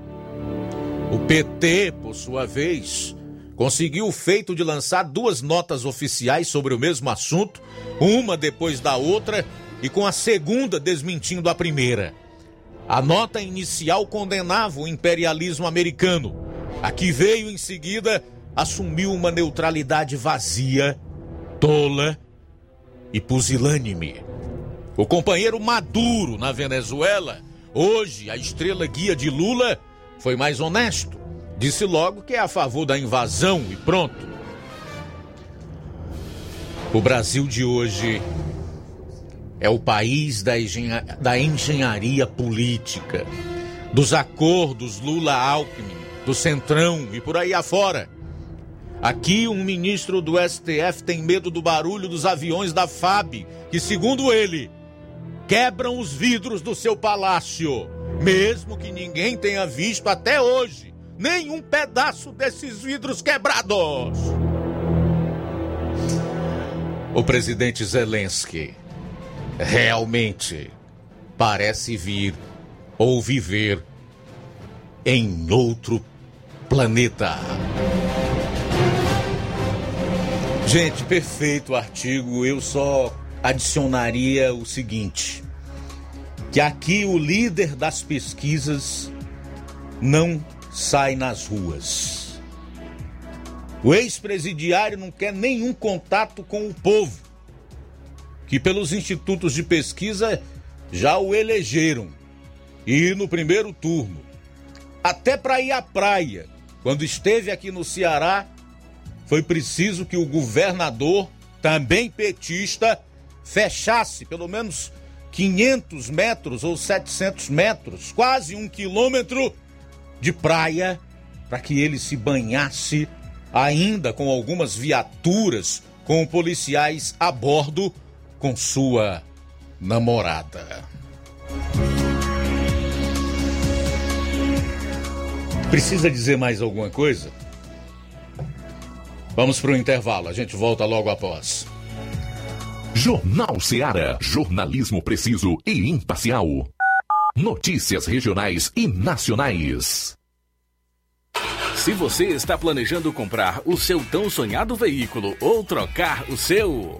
O PT, por sua vez, conseguiu o feito de lançar duas notas oficiais sobre o mesmo assunto, uma depois da outra, e com a segunda desmentindo a primeira. A nota inicial condenava o imperialismo americano. A que veio em seguida assumiu uma neutralidade vazia, tola e pusilânime. O companheiro Maduro na Venezuela, hoje a estrela guia de Lula, foi mais honesto. Disse logo que é a favor da invasão e pronto. O Brasil de hoje é o país da, engenha da engenharia política, dos acordos Lula-Alckmin, do Centrão e por aí afora. Aqui, um ministro do STF tem medo do barulho dos aviões da FAB, que, segundo ele, quebram os vidros do seu palácio, mesmo que ninguém tenha visto até hoje nenhum pedaço desses vidros quebrados. O presidente Zelensky realmente parece vir ou viver em outro planeta. Gente, perfeito artigo. Eu só adicionaria o seguinte: que aqui o líder das pesquisas não sai nas ruas. O ex-presidiário não quer nenhum contato com o povo, que pelos institutos de pesquisa já o elegeram. E no primeiro turno, até para ir à praia, quando esteve aqui no Ceará, foi preciso que o governador, também petista, fechasse pelo menos 500 metros ou 700 metros, quase um quilômetro de praia, para que ele se banhasse, ainda com algumas viaturas, com policiais a bordo, com sua namorada. Precisa dizer mais alguma coisa? Vamos para o intervalo, a gente volta logo após. Jornal Seara. Jornalismo preciso e imparcial. Notícias regionais e nacionais. Se você está planejando comprar o seu tão sonhado veículo ou trocar o seu.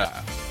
Yeah.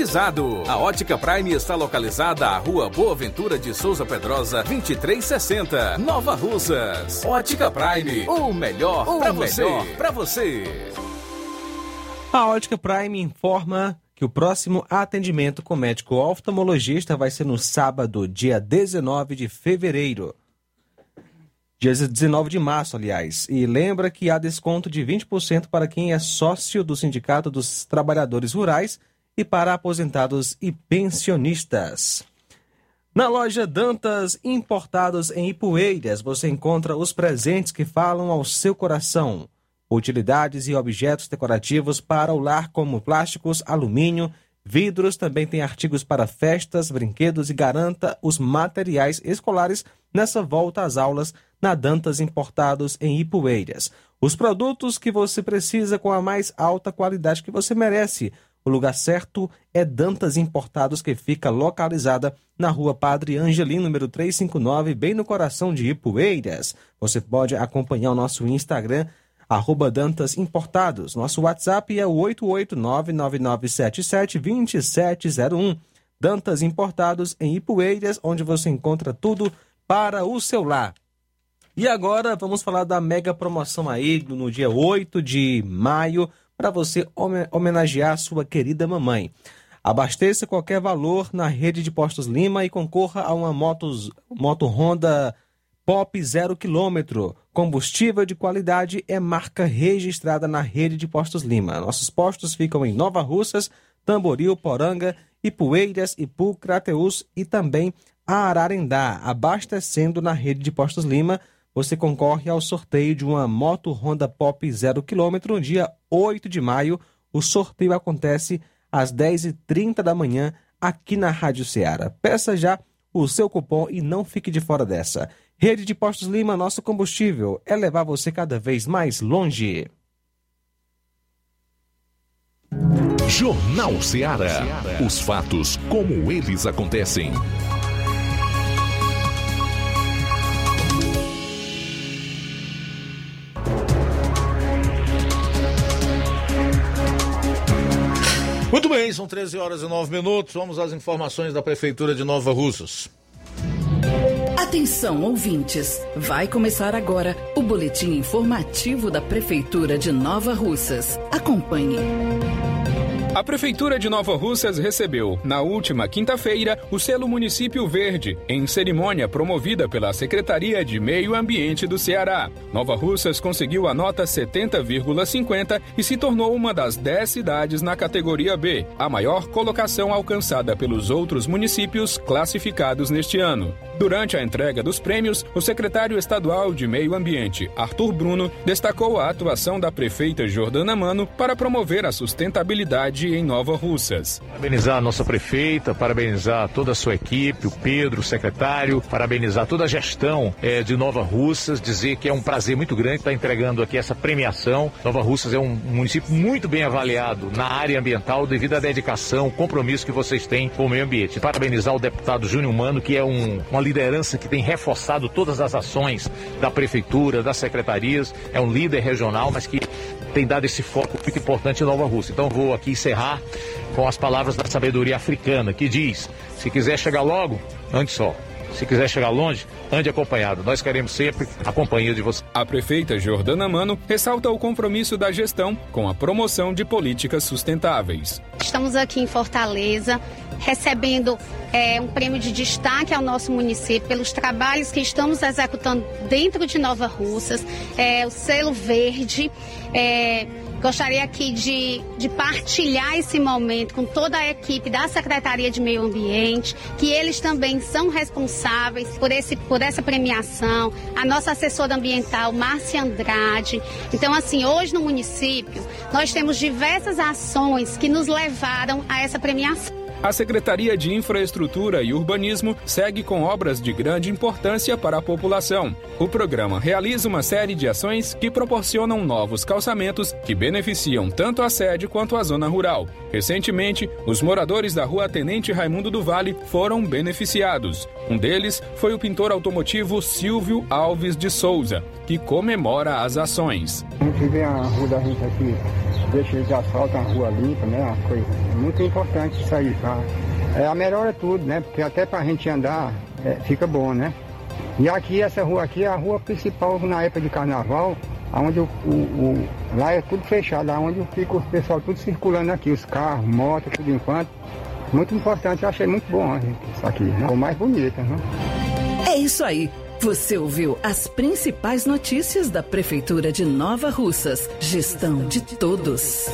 climatizado. A Ótica Prime está localizada à Rua Boa Ventura de Souza Pedrosa, 2360, Nova Russas. Ótica Prime, o melhor para você. Para você. A Ótica Prime informa que o próximo atendimento com médico oftalmologista vai ser no sábado, dia 19 de fevereiro. Dia 19 de março, aliás. E lembra que há desconto de 20% para quem é sócio do Sindicato dos Trabalhadores Rurais e para aposentados e pensionistas. Na loja Dantas Importados em Ipueiras, você encontra os presentes que falam ao seu coração. Utilidades e objetos decorativos para o lar, como plásticos, alumínio, vidros, também tem artigos para festas, brinquedos e garanta os materiais escolares nessa volta às aulas na Dantas Importados em Ipueiras. Os produtos que você precisa com a mais alta qualidade que você merece. O lugar certo é Dantas Importados, que fica localizada na rua Padre Angelim, número 359, bem no coração de Ipueiras. Você pode acompanhar o nosso Instagram, arroba Dantas Importados. Nosso WhatsApp é o 889-9977-2701. Dantas Importados em Ipueiras, onde você encontra tudo para o seu lar. E agora vamos falar da mega promoção aí no dia 8 de maio para você homenagear sua querida mamãe. Abasteça qualquer valor na rede de postos Lima e concorra a uma motos, moto Honda Pop 0 km. Combustível de qualidade é marca registrada na rede de postos Lima. Nossos postos ficam em Nova Russas, Tamboril, Poranga, Ipueiras, Ipu, Crateus e também Ararendá, abastecendo na rede de postos Lima você concorre ao sorteio de uma moto Honda Pop 0 km no dia 8 de maio. O sorteio acontece às 10h30 da manhã aqui na Rádio Ceará. Peça já o seu cupom e não fique de fora dessa. Rede de Postos Lima, nosso combustível é levar você cada vez mais longe. Jornal Ceará. Os fatos como eles acontecem. Muito bem, são 13 horas e 9 minutos. Vamos às informações da Prefeitura de Nova Russas. Atenção, ouvintes! Vai começar agora o boletim informativo da Prefeitura de Nova Russas. Acompanhe. A Prefeitura de Nova Russas recebeu, na última quinta-feira, o selo Município Verde, em cerimônia promovida pela Secretaria de Meio Ambiente do Ceará. Nova Russas conseguiu a nota 70,50 e se tornou uma das 10 cidades na categoria B, a maior colocação alcançada pelos outros municípios classificados neste ano. Durante a entrega dos prêmios, o secretário estadual de Meio Ambiente, Arthur Bruno, destacou a atuação da prefeita Jordana Mano para promover a sustentabilidade em Nova Russas. Parabenizar a nossa prefeita, parabenizar toda a sua equipe, o Pedro, o secretário, parabenizar toda a gestão é, de Nova Russas, dizer que é um prazer muito grande estar entregando aqui essa premiação. Nova Russas é um município muito bem avaliado na área ambiental devido à dedicação, compromisso que vocês têm com o meio ambiente. Parabenizar o deputado Júnior Mano, que é um, uma liderança que tem reforçado todas as ações da prefeitura, das secretarias, é um líder regional, mas que tem dado esse foco muito importante em Nova Rússia. Então vou aqui encerrar com as palavras da sabedoria africana, que diz: se quiser chegar logo, ande só. Se quiser chegar longe, ande acompanhado. Nós queremos sempre a companhia de você. A prefeita Jordana Mano ressalta o compromisso da gestão com a promoção de políticas sustentáveis. Estamos aqui em Fortaleza recebendo é, um prêmio de destaque ao nosso município pelos trabalhos que estamos executando dentro de Nova Russas, é, o selo verde. É, Gostaria aqui de, de partilhar esse momento com toda a equipe da Secretaria de Meio Ambiente, que eles também são responsáveis por, esse, por essa premiação, a nossa assessora ambiental, Márcia Andrade. Então, assim, hoje no município, nós temos diversas ações que nos levaram a essa premiação. A Secretaria de Infraestrutura e Urbanismo segue com obras de grande importância para a população. O programa realiza uma série de ações que proporcionam novos calçamentos que beneficiam tanto a sede quanto a zona rural. Recentemente, os moradores da rua Tenente Raimundo do Vale foram beneficiados. Um deles foi o pintor automotivo Silvio Alves de Souza, que comemora as ações. A gente vê a rua da gente aqui, deixa de asfalto, a rua limpa, né? Uma coisa muito importante isso aí, tá? É, a melhor é tudo, né? Porque até pra gente andar é, fica bom, né? E aqui, essa rua aqui é a rua principal na época de carnaval, onde o, o, o lá é tudo fechado, onde fica o pessoal tudo circulando aqui, os carros, motos, tudo enquanto. Muito importante, achei muito bom gente, isso aqui, né? O mais bonito, né? É isso aí. Você ouviu as principais notícias da Prefeitura de Nova Russas. Gestão de todos.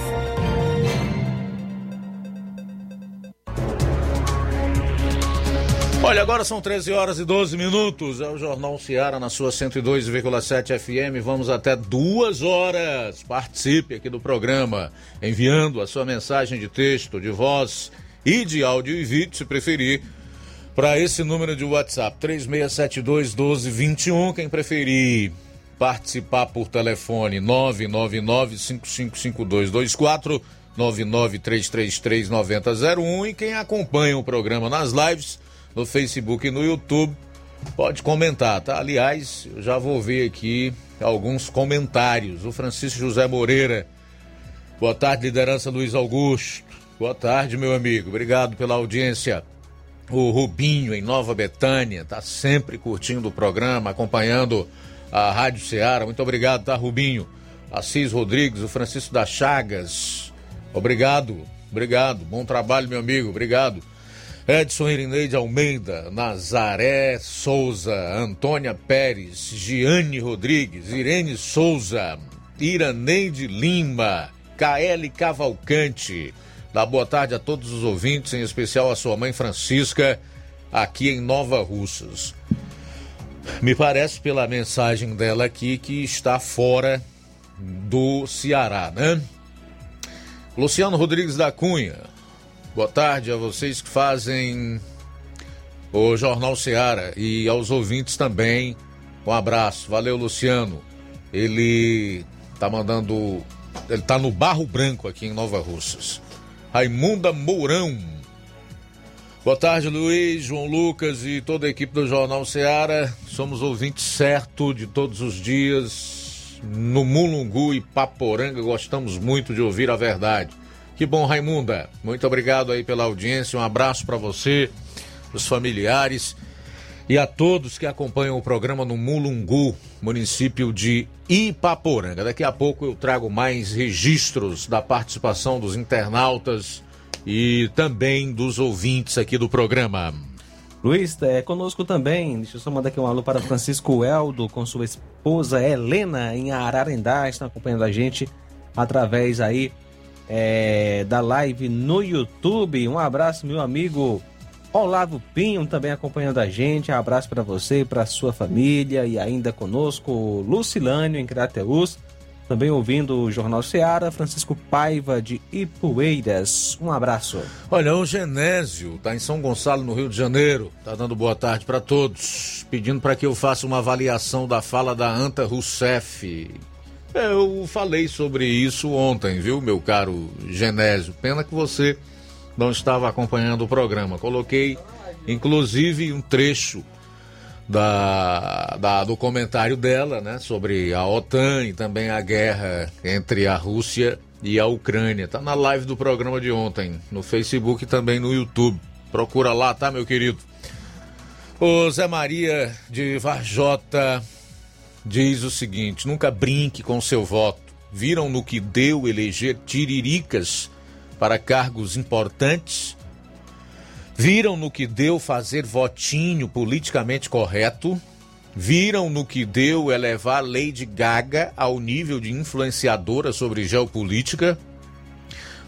Olha, agora são 13 horas e 12 minutos. É o Jornal Seara na sua 102,7 FM. Vamos até duas horas. Participe aqui do programa, enviando a sua mensagem de texto, de voz e de áudio e vídeo, se preferir, para esse número de WhatsApp: 3672 1221. Quem preferir participar por telefone: 999 555224. 993339001 e quem acompanha o programa nas lives no Facebook e no YouTube. Pode comentar, tá? Aliás, eu já vou ver aqui alguns comentários. O Francisco José Moreira. Boa tarde, liderança Luiz Augusto. Boa tarde, meu amigo. Obrigado pela audiência. O Rubinho, em Nova Betânia, tá sempre curtindo o programa, acompanhando a Rádio Ceará. Muito obrigado, tá, Rubinho? Assis Rodrigues, o Francisco das Chagas. Obrigado, obrigado. Bom trabalho, meu amigo. Obrigado. Edson Irineide Almeida, Nazaré Souza, Antônia Pérez, Giane Rodrigues, Irene Souza, Iraneide Lima, KL Cavalcante. Dá boa tarde a todos os ouvintes, em especial a sua mãe Francisca, aqui em Nova Russas. Me parece pela mensagem dela aqui que está fora do Ceará, né? Luciano Rodrigues da Cunha, Boa tarde a vocês que fazem o Jornal Seara e aos ouvintes também. Um abraço. Valeu, Luciano. Ele tá mandando. Ele tá no Barro Branco aqui em Nova Russas. Raimunda Mourão. Boa tarde, Luiz, João Lucas e toda a equipe do Jornal Seara. Somos ouvintes certo de todos os dias no Mulungu e Paporanga. Gostamos muito de ouvir a verdade. Que bom, Raimunda. Muito obrigado aí pela audiência. Um abraço para você, os familiares e a todos que acompanham o programa no Mulungu, município de Ipaporanga. Daqui a pouco eu trago mais registros da participação dos internautas e também dos ouvintes aqui do programa. Luiz, é conosco também. Deixa eu só mandar aqui um alô para Francisco Eldo com sua esposa Helena em Ararendá. Estão acompanhando a gente através aí é, da live no YouTube. Um abraço, meu amigo Olavo Pinho, também acompanhando a gente. Um abraço para você para sua família. E ainda conosco, Lucilânio, em Crateus. Também ouvindo o Jornal Seara, Francisco Paiva de Ipueiras. Um abraço. Olha, o Genésio tá em São Gonçalo, no Rio de Janeiro. Tá dando boa tarde para todos, pedindo para que eu faça uma avaliação da fala da Anta Rousseff eu falei sobre isso ontem, viu, meu caro Genésio? Pena que você não estava acompanhando o programa. Coloquei, inclusive, um trecho da, da, do comentário dela, né, sobre a OTAN e também a guerra entre a Rússia e a Ucrânia. Tá na live do programa de ontem, no Facebook e também no YouTube. Procura lá, tá, meu querido? O Zé Maria de Varjota diz o seguinte: nunca brinque com seu voto. Viram no que deu eleger tiriricas para cargos importantes? Viram no que deu fazer votinho politicamente correto? Viram no que deu elevar Lady Gaga ao nível de influenciadora sobre geopolítica?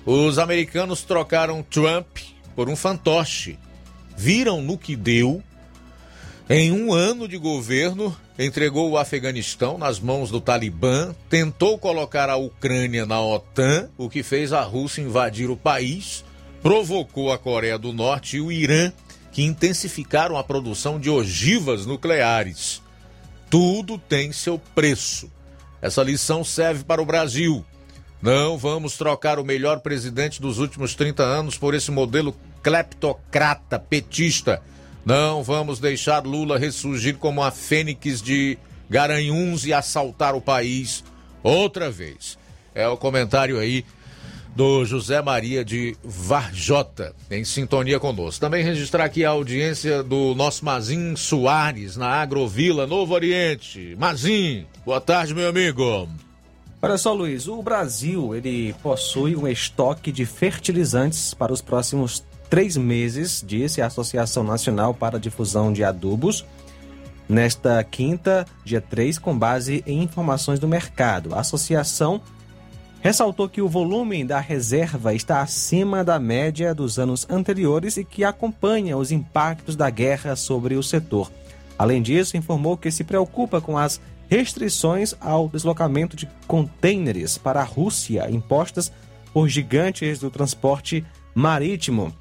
Os americanos trocaram Trump por um fantoche. Viram no que deu? Em um ano de governo, entregou o Afeganistão nas mãos do Talibã, tentou colocar a Ucrânia na OTAN, o que fez a Rússia invadir o país, provocou a Coreia do Norte e o Irã, que intensificaram a produção de ogivas nucleares. Tudo tem seu preço. Essa lição serve para o Brasil. Não vamos trocar o melhor presidente dos últimos 30 anos por esse modelo cleptocrata petista não vamos deixar Lula ressurgir como a fênix de Garanhuns e assaltar o país outra vez. É o comentário aí do José Maria de Varjota, em sintonia conosco. Também registrar aqui a audiência do nosso Mazin Soares, na Agrovila Novo Oriente. Mazin, boa tarde, meu amigo. Olha só, Luiz, o Brasil ele possui um estoque de fertilizantes para os próximos três meses, disse a Associação Nacional para a Difusão de Adubos, nesta quinta, dia 3, com base em informações do mercado. A associação ressaltou que o volume da reserva está acima da média dos anos anteriores e que acompanha os impactos da guerra sobre o setor. Além disso, informou que se preocupa com as restrições ao deslocamento de contêineres para a Rússia impostas por gigantes do transporte marítimo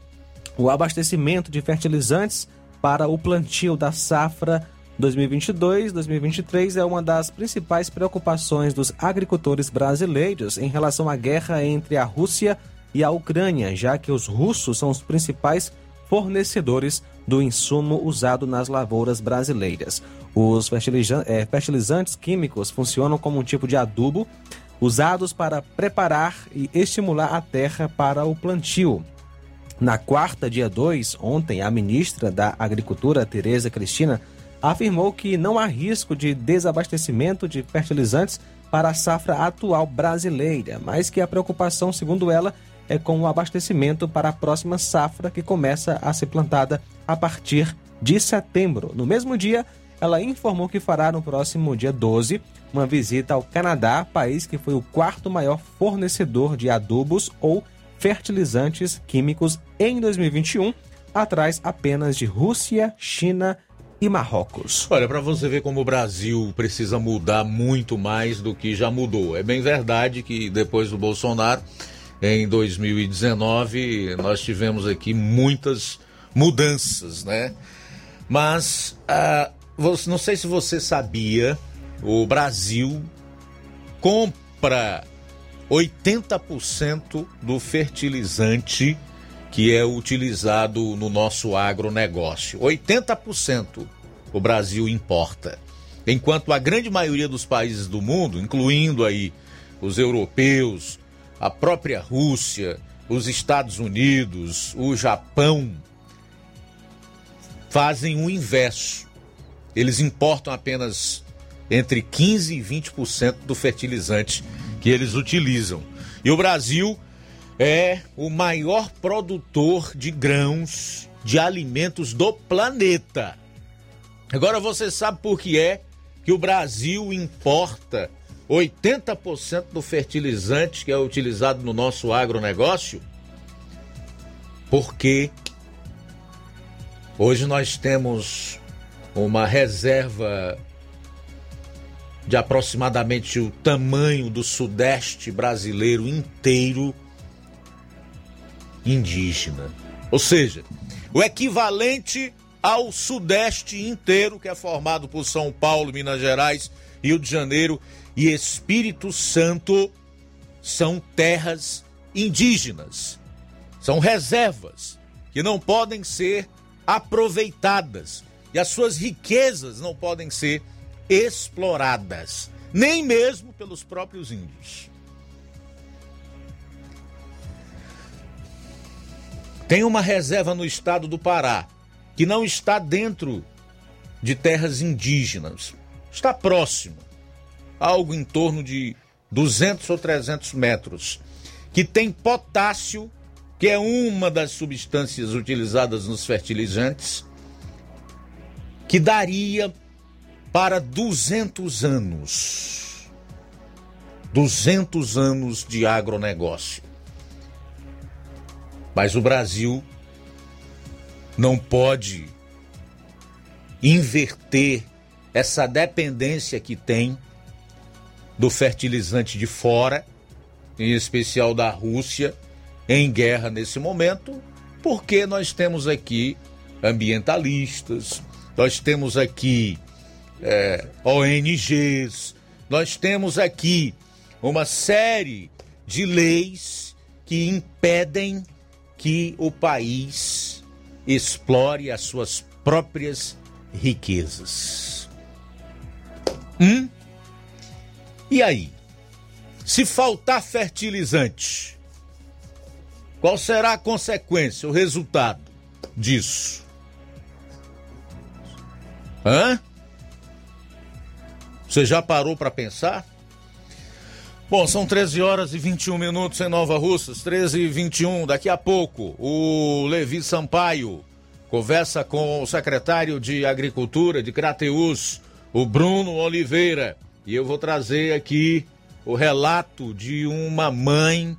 o abastecimento de fertilizantes para o plantio da safra 2022-2023 é uma das principais preocupações dos agricultores brasileiros em relação à guerra entre a Rússia e a Ucrânia, já que os russos são os principais fornecedores do insumo usado nas lavouras brasileiras. Os eh, fertilizantes químicos funcionam como um tipo de adubo usados para preparar e estimular a terra para o plantio. Na quarta, dia 2, ontem, a ministra da Agricultura, Tereza Cristina, afirmou que não há risco de desabastecimento de fertilizantes para a safra atual brasileira, mas que a preocupação, segundo ela, é com o abastecimento para a próxima safra que começa a ser plantada a partir de setembro. No mesmo dia, ela informou que fará no próximo dia 12 uma visita ao Canadá, país que foi o quarto maior fornecedor de adubos ou fertilizantes químicos em 2021, atrás apenas de Rússia, China e Marrocos. Olha, para você ver como o Brasil precisa mudar muito mais do que já mudou. É bem verdade que depois do Bolsonaro, em 2019, nós tivemos aqui muitas mudanças, né? Mas, ah, não sei se você sabia, o Brasil compra 80% do fertilizante que é utilizado no nosso agronegócio. 80% o Brasil importa. Enquanto a grande maioria dos países do mundo, incluindo aí os europeus, a própria Rússia, os Estados Unidos, o Japão, fazem o inverso. Eles importam apenas entre 15 e 20% do fertilizante que eles utilizam. E o Brasil é o maior produtor de grãos, de alimentos do planeta. Agora você sabe por que é que o Brasil importa 80% do fertilizante que é utilizado no nosso agronegócio? Porque hoje nós temos uma reserva de aproximadamente o tamanho do sudeste brasileiro inteiro indígena. Ou seja, o equivalente ao sudeste inteiro, que é formado por São Paulo, Minas Gerais, Rio de Janeiro e Espírito Santo, são terras indígenas. São reservas que não podem ser aproveitadas e as suas riquezas não podem ser exploradas, nem mesmo pelos próprios índios. Tem uma reserva no estado do Pará que não está dentro de terras indígenas. Está próximo, algo em torno de 200 ou 300 metros, que tem potássio, que é uma das substâncias utilizadas nos fertilizantes, que daria para 200 anos. 200 anos de agronegócio. Mas o Brasil não pode inverter essa dependência que tem do fertilizante de fora, em especial da Rússia, em guerra nesse momento, porque nós temos aqui ambientalistas, nós temos aqui é, ONGs, nós temos aqui uma série de leis que impedem que o país explore as suas próprias riquezas. Hum? E aí? Se faltar fertilizante, qual será a consequência, o resultado disso? Hã? Você já parou para pensar? Bom, são 13 horas e 21 minutos em Nova Russas, 13 e 21. Daqui a pouco, o Levi Sampaio conversa com o secretário de Agricultura de Crateus, o Bruno Oliveira. E eu vou trazer aqui o relato de uma mãe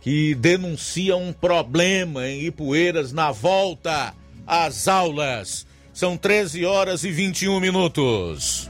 que denuncia um problema em Ipueiras na volta às aulas. São 13 horas e 21 minutos.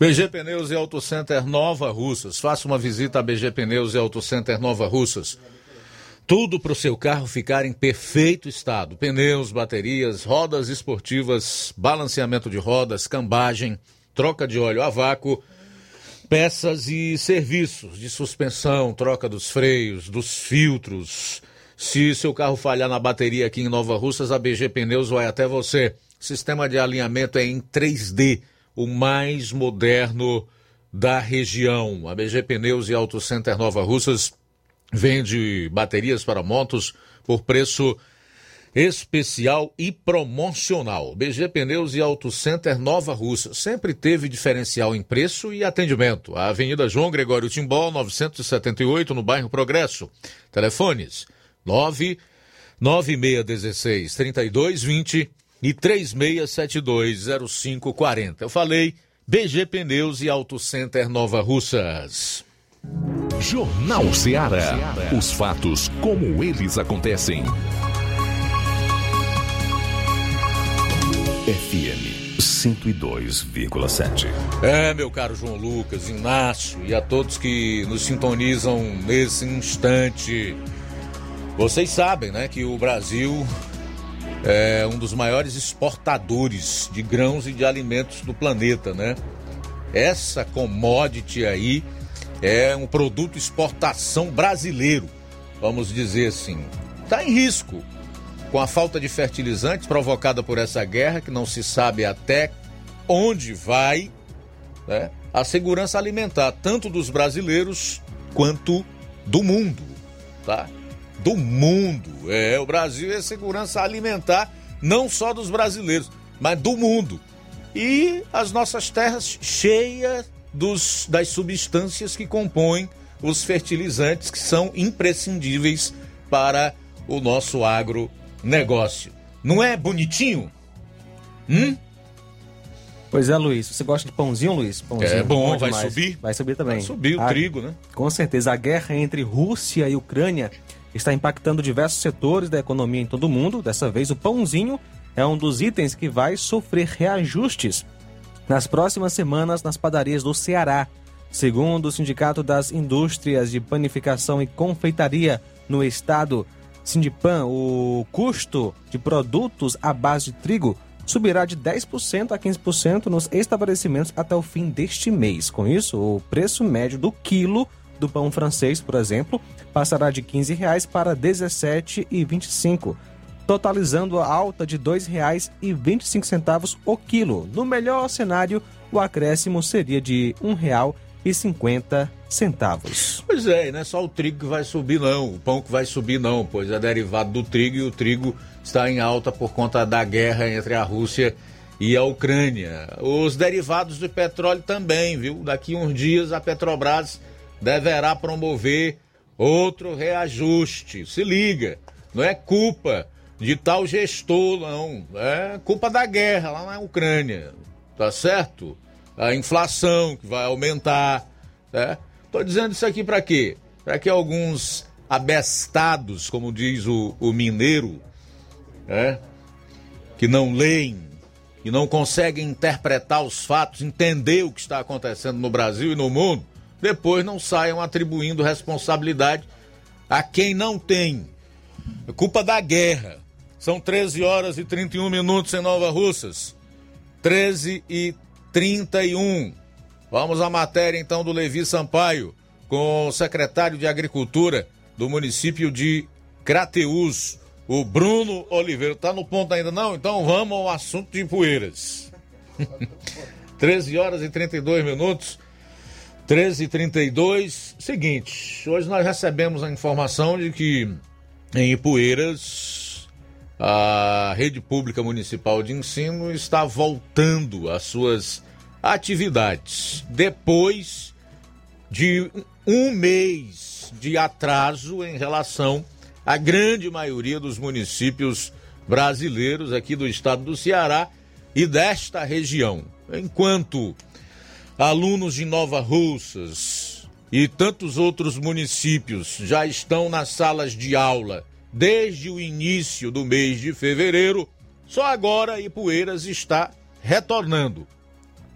BG Pneus e Auto Center Nova Russas. Faça uma visita a BG Pneus e Auto Center Nova Russas. Tudo para o seu carro ficar em perfeito estado: pneus, baterias, rodas esportivas, balanceamento de rodas, cambagem, troca de óleo a vácuo, peças e serviços de suspensão, troca dos freios, dos filtros. Se seu carro falhar na bateria aqui em Nova Russas, a BG Pneus vai até você. Sistema de alinhamento é em 3D, o mais moderno da região. A BG Pneus e Auto Center Nova Russas vende baterias para motos por preço especial e promocional. BG Pneus e Auto Center Nova Russa sempre teve diferencial em preço e atendimento. A Avenida João Gregório Timbó, 978, no bairro Progresso. Telefones 9 9616 3220 e 3672 0540. Eu falei BG Pneus e Auto Center Nova Russas. Jornal Ceará. Os fatos como eles acontecem. FM 102,7. É, meu caro João Lucas, Inácio e a todos que nos sintonizam nesse instante. Vocês sabem, né, que o Brasil é um dos maiores exportadores de grãos e de alimentos do planeta, né? Essa commodity aí é um produto exportação brasileiro, vamos dizer assim. Está em risco com a falta de fertilizantes provocada por essa guerra, que não se sabe até onde vai, né? a segurança alimentar, tanto dos brasileiros quanto do mundo, tá? Do mundo. É, o Brasil é segurança alimentar não só dos brasileiros, mas do mundo. E as nossas terras cheias dos, das substâncias que compõem os fertilizantes que são imprescindíveis para o nosso agronegócio. Não é bonitinho? Hum? Pois é, Luiz. Você gosta de pãozinho, Luiz? Pãozinho, é bom, vai demais. subir? Vai subir também. Vai subir o a... trigo, né? Com certeza. A guerra entre Rússia e Ucrânia está impactando diversos setores da economia em todo o mundo. Dessa vez, o pãozinho é um dos itens que vai sofrer reajustes nas próximas semanas nas padarias do Ceará. Segundo o Sindicato das Indústrias de Panificação e Confeitaria no estado, Sindipan, o custo de produtos à base de trigo subirá de 10% a 15% nos estabelecimentos até o fim deste mês. Com isso, o preço médio do quilo do pão francês, por exemplo, passará de 15 reais para R$ 17,25 totalizando a alta de R$ 2,25 o quilo. No melhor cenário, o acréscimo seria de R$ 1,50. Pois é, não é só o trigo que vai subir, não. O pão que vai subir, não, pois é derivado do trigo e o trigo está em alta por conta da guerra entre a Rússia e a Ucrânia. Os derivados do petróleo também, viu? Daqui uns dias a Petrobras deverá promover outro reajuste. Se liga, não é culpa de tal gestor, não. É culpa da guerra lá na Ucrânia, tá certo? A inflação que vai aumentar, né? Tô dizendo isso aqui para quê? Para que alguns abestados, como diz o, o mineiro, né? que não leem e não conseguem interpretar os fatos, entender o que está acontecendo no Brasil e no mundo, depois não saiam atribuindo responsabilidade a quem não tem. É culpa da guerra. São 13 horas e 31 minutos em Nova Russas. 13 e 31. Vamos à matéria então do Levi Sampaio, com o secretário de Agricultura do município de Crateús, o Bruno Oliveira. Tá no ponto ainda não? Então vamos ao assunto de Poeiras. [LAUGHS] 13 horas e 32 minutos. 13 e 32 Seguinte, hoje nós recebemos a informação de que em Ipueiras a rede pública municipal de ensino está voltando às suas atividades depois de um mês de atraso em relação à grande maioria dos municípios brasileiros aqui do estado do Ceará e desta região. Enquanto alunos de Nova Russas e tantos outros municípios já estão nas salas de aula desde o início do mês de fevereiro, só agora Ipueiras está retornando.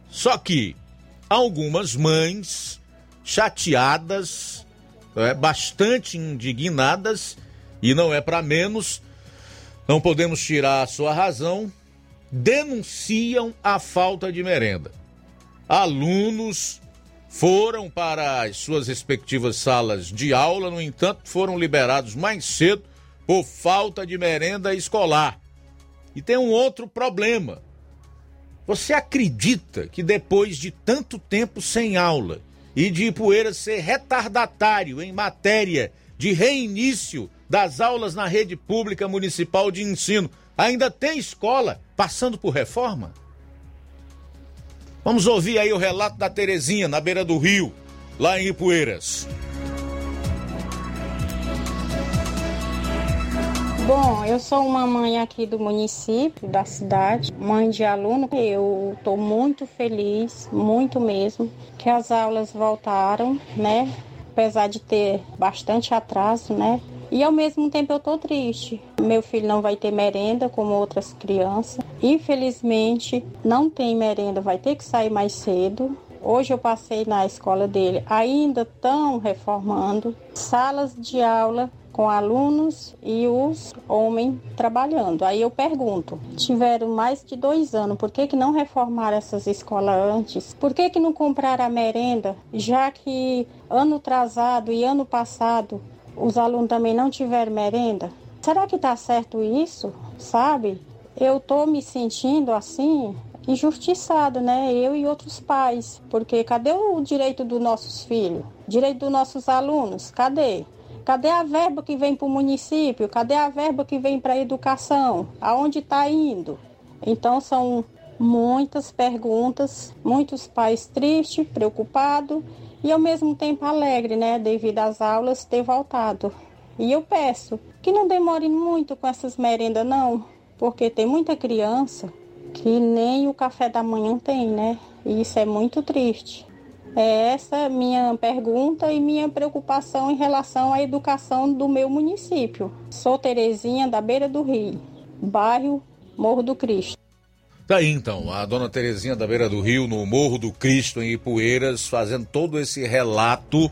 Só que algumas mães chateadas, é, bastante indignadas, e não é para menos, não podemos tirar a sua razão, denunciam a falta de merenda. Alunos foram para as suas respectivas salas de aula, no entanto, foram liberados mais cedo por falta de merenda escolar. E tem um outro problema. Você acredita que depois de tanto tempo sem aula e de Ipueira ser retardatário em matéria de reinício das aulas na rede pública municipal de ensino, ainda tem escola passando por reforma? Vamos ouvir aí o relato da Terezinha, na beira do rio, lá em Ipueiras. Bom, eu sou uma mãe aqui do município, da cidade, mãe de aluno. Eu estou muito feliz, muito mesmo, que as aulas voltaram, né? Apesar de ter bastante atraso, né? E ao mesmo tempo eu tô triste. Meu filho não vai ter merenda como outras crianças. Infelizmente, não tem merenda, vai ter que sair mais cedo. Hoje eu passei na escola dele, ainda estão reformando salas de aula com alunos e os homens trabalhando. Aí eu pergunto, tiveram mais de dois anos, por que, que não reformaram essas escolas antes? Por que, que não compraram a merenda, já que ano atrasado e ano passado os alunos também não tiveram merenda? Será que está certo isso? Sabe? Eu tô me sentindo assim injustiçado, né? Eu e outros pais, porque cadê o direito dos nossos filhos? Direito dos nossos alunos? Cadê? Cadê a verba que vem para o município? Cadê a verba que vem para a educação? Aonde está indo? Então são muitas perguntas, muitos pais tristes, preocupados e ao mesmo tempo alegre, né, devido às aulas ter voltado. E eu peço que não demore muito com essas merendas não, porque tem muita criança que nem o café da manhã tem, né? E isso é muito triste. É essa minha pergunta e minha preocupação em relação à educação do meu município. Sou Terezinha da Beira do Rio, bairro Morro do Cristo. Tá aí então, a dona Terezinha da Beira do Rio, no Morro do Cristo, em Ipueiras, fazendo todo esse relato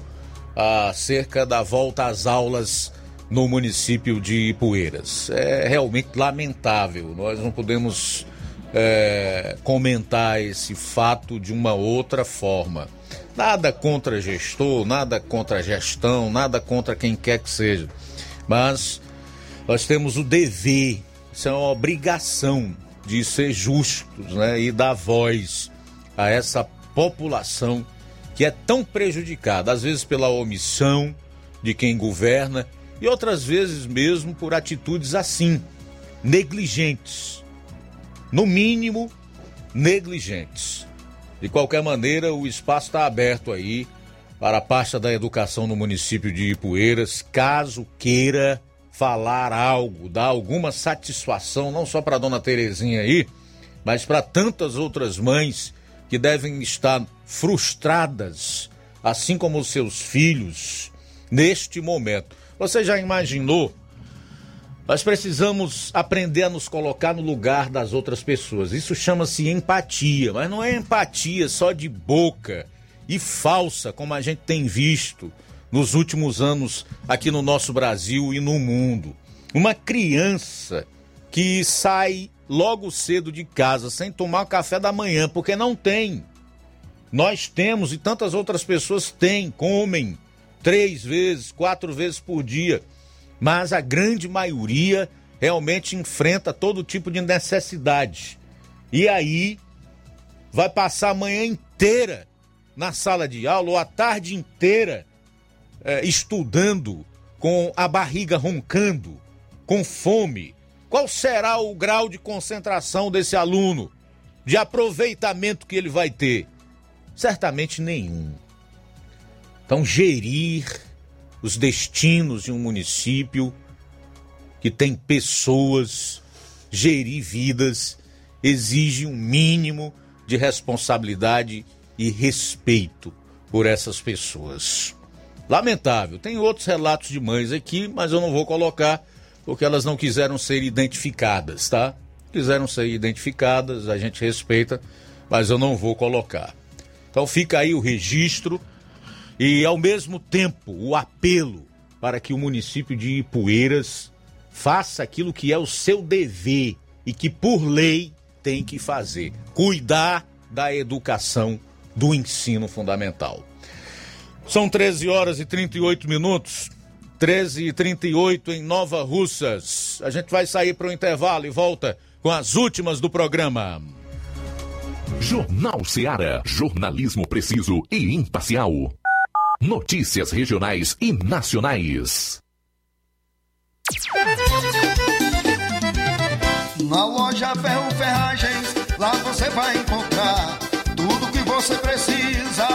acerca da volta às aulas no município de Ipueiras. É realmente lamentável, nós não podemos é, comentar esse fato de uma outra forma. Nada contra gestor, nada contra gestão, nada contra quem quer que seja. Mas nós temos o dever, isso é uma obrigação de ser justos né, e dar voz a essa população que é tão prejudicada, às vezes pela omissão de quem governa e outras vezes mesmo por atitudes assim, negligentes. No mínimo, negligentes. De qualquer maneira, o espaço está aberto aí para a pasta da educação no município de Ipueiras, caso queira falar algo, dar alguma satisfação, não só para dona Terezinha aí, mas para tantas outras mães que devem estar frustradas, assim como os seus filhos, neste momento. Você já imaginou? Nós precisamos aprender a nos colocar no lugar das outras pessoas. Isso chama-se empatia, mas não é empatia só de boca e falsa, como a gente tem visto nos últimos anos aqui no nosso Brasil e no mundo. Uma criança que sai logo cedo de casa sem tomar café da manhã, porque não tem. Nós temos e tantas outras pessoas têm, comem três vezes, quatro vezes por dia, mas a grande maioria realmente enfrenta todo tipo de necessidade. E aí vai passar a manhã inteira na sala de aula ou a tarde inteira é, estudando com a barriga roncando, com fome. Qual será o grau de concentração desse aluno, de aproveitamento que ele vai ter? Certamente nenhum. Então, gerir os destinos de um município que tem pessoas, gerir vidas, exige um mínimo de responsabilidade e respeito por essas pessoas. Lamentável. Tem outros relatos de mães aqui, mas eu não vou colocar porque elas não quiseram ser identificadas, tá? Quiseram ser identificadas, a gente respeita, mas eu não vou colocar. Então fica aí o registro e ao mesmo tempo o apelo para que o município de Ipueiras faça aquilo que é o seu dever e que por lei tem que fazer, cuidar da educação do ensino fundamental. São 13 horas e 38 minutos. 13 e 38 em Nova Russas. A gente vai sair para o intervalo e volta com as últimas do programa. Jornal Seara. Jornalismo preciso e imparcial. Notícias regionais e nacionais. Na loja Ferro Ferragens, lá você vai encontrar tudo que você precisa.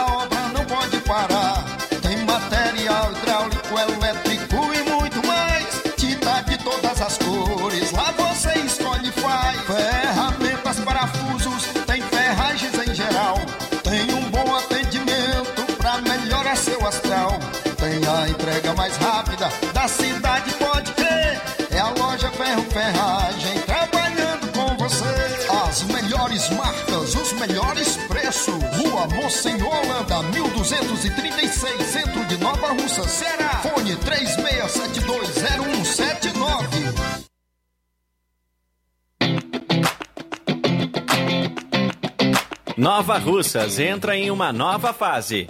Preços. Rua Monsenhor Holanda, 1236, centro de Nova Russa, Ceará. Fone 36720179. Nova Russas entra em uma nova fase.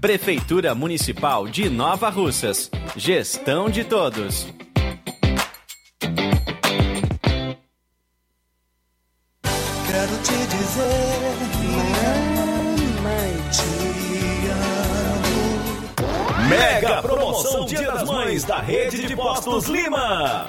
Prefeitura Municipal de Nova Russas. Gestão de todos. Quero te dizer, mamãe, te amo. Mega promoção Dia das Mães da Rede de Postos Lima.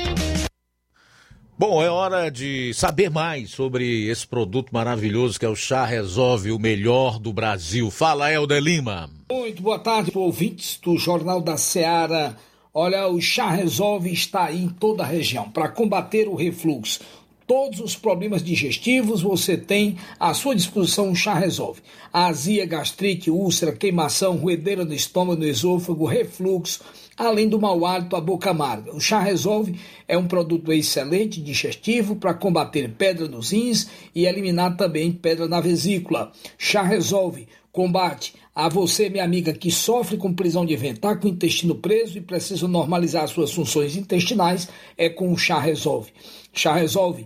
Bom, é hora de saber mais sobre esse produto maravilhoso que é o Chá Resolve, o melhor do Brasil. Fala, Helder Lima. Muito boa tarde, ouvintes do Jornal da Seara. Olha, o Chá Resolve está aí em toda a região para combater o refluxo. Todos os problemas digestivos você tem à sua disposição o chá resolve. Azia, gastrite, úlcera, queimação, ruedeira no estômago, no esôfago, refluxo, além do mau hálito, a boca amarga. O chá resolve é um produto excelente digestivo para combater pedra nos rins e eliminar também pedra na vesícula. Chá resolve combate a você, minha amiga, que sofre com prisão de ventre, está com o intestino preso e precisa normalizar suas funções intestinais, é com o chá resolve. Chá Resolve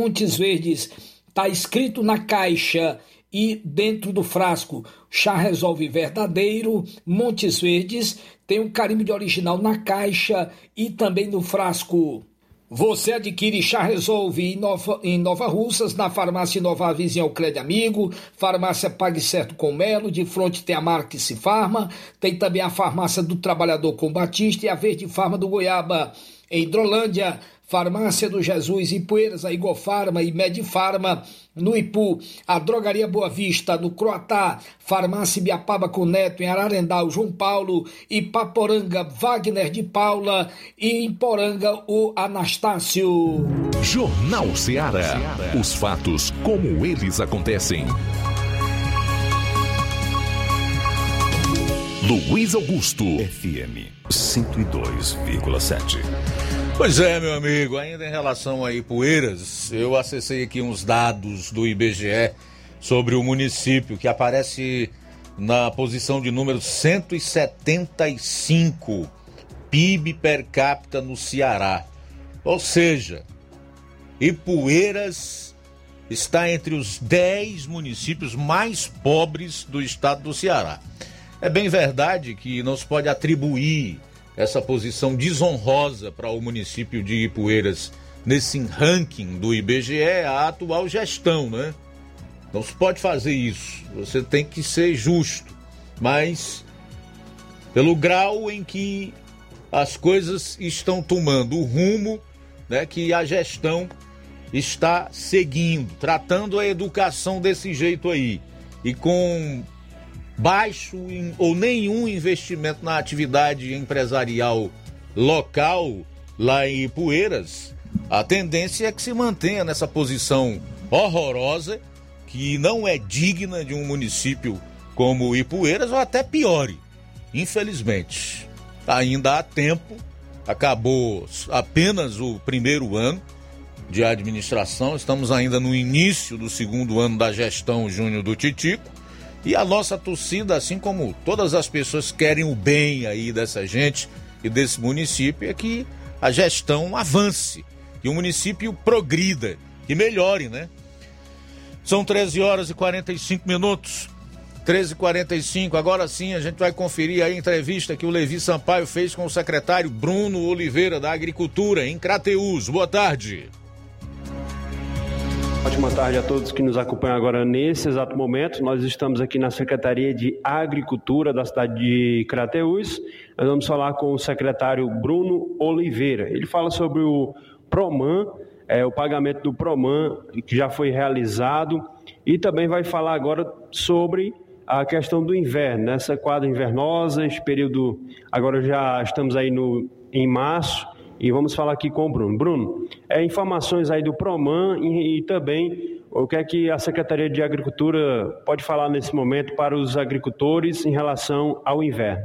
Montes Verdes. Está escrito na caixa e dentro do frasco. Chá Resolve Verdadeiro, Montes Verdes. Tem um carimbo de original na caixa e também no frasco. Você adquire Chá Resolve em Nova, em Nova Russas, na farmácia Nova Vizinha Alcrede Amigo, farmácia Pague Certo com Melo, de frente tem a Marques Farma, tem também a farmácia do Trabalhador com Batista e a Verde Farma do Goiaba. Em Hidrolândia, Farmácia do Jesus, Ipueiras, a Igofarma e Medifarma, no Ipu, a Drogaria Boa Vista, no Croatá, Farmácia Biapaba com Neto, em Ararendal, João Paulo, e Paporanga, Wagner de Paula, e em Poranga, o Anastácio. Jornal Seara. Os fatos como eles acontecem. Luiz Augusto. FM 102,7. Pois é, meu amigo, ainda em relação a Ipueiras, eu acessei aqui uns dados do IBGE sobre o município que aparece na posição de número 175 PIB per capita no Ceará. Ou seja, Ipueiras está entre os 10 municípios mais pobres do estado do Ceará. É bem verdade que não se pode atribuir essa posição desonrosa para o município de Ipueiras nesse ranking do IBGE é a atual gestão, né? Não se pode fazer isso. Você tem que ser justo, mas pelo grau em que as coisas estão tomando o rumo, né, que a gestão está seguindo, tratando a educação desse jeito aí e com baixo ou nenhum investimento na atividade empresarial local lá em Ipueiras, a tendência é que se mantenha nessa posição horrorosa que não é digna de um município como Ipueiras ou até piore, infelizmente. Ainda há tempo, acabou apenas o primeiro ano de administração, estamos ainda no início do segundo ano da gestão Júnior do Titico. E a nossa torcida, assim como todas as pessoas querem o bem aí dessa gente e desse município, é que a gestão avance, que o município progrida, que melhore, né? São 13 horas e 45 minutos. 13 h 45 agora sim a gente vai conferir a entrevista que o Levi Sampaio fez com o secretário Bruno Oliveira da Agricultura em Crateús. Boa tarde. Ótima tarde a todos que nos acompanham agora nesse exato momento. Nós estamos aqui na Secretaria de Agricultura da cidade de Crateús. Nós vamos falar com o secretário Bruno Oliveira. Ele fala sobre o PROMAN, é, o pagamento do PROMAN que já foi realizado e também vai falar agora sobre a questão do inverno, nessa quadra invernosa, esse período, agora já estamos aí no, em março, e vamos falar aqui com o Bruno. Bruno, é, informações aí do PROMAN e, e também o que é que a Secretaria de Agricultura pode falar nesse momento para os agricultores em relação ao inverno?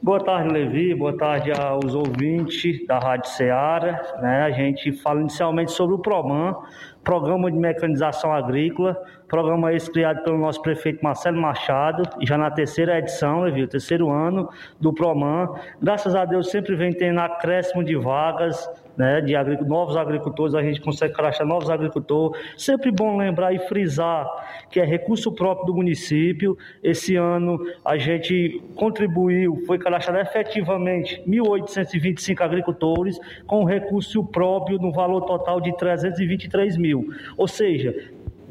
Boa tarde, Levi. Boa tarde aos ouvintes da Rádio Ceará. Né? A gente fala inicialmente sobre o PROMAN, Programa de Mecanização Agrícola, programa esse criado pelo nosso prefeito Marcelo Machado, já na terceira edição, Levi, o terceiro ano do PROMAN. Graças a Deus sempre vem tendo acréscimo de vagas, né, de novos agricultores, a gente consegue cadastrar novos agricultores. Sempre bom lembrar e frisar que é recurso próprio do município. Esse ano a gente contribuiu, foi cadastrado efetivamente 1.825 agricultores com recurso próprio no valor total de 323 mil. Ou seja,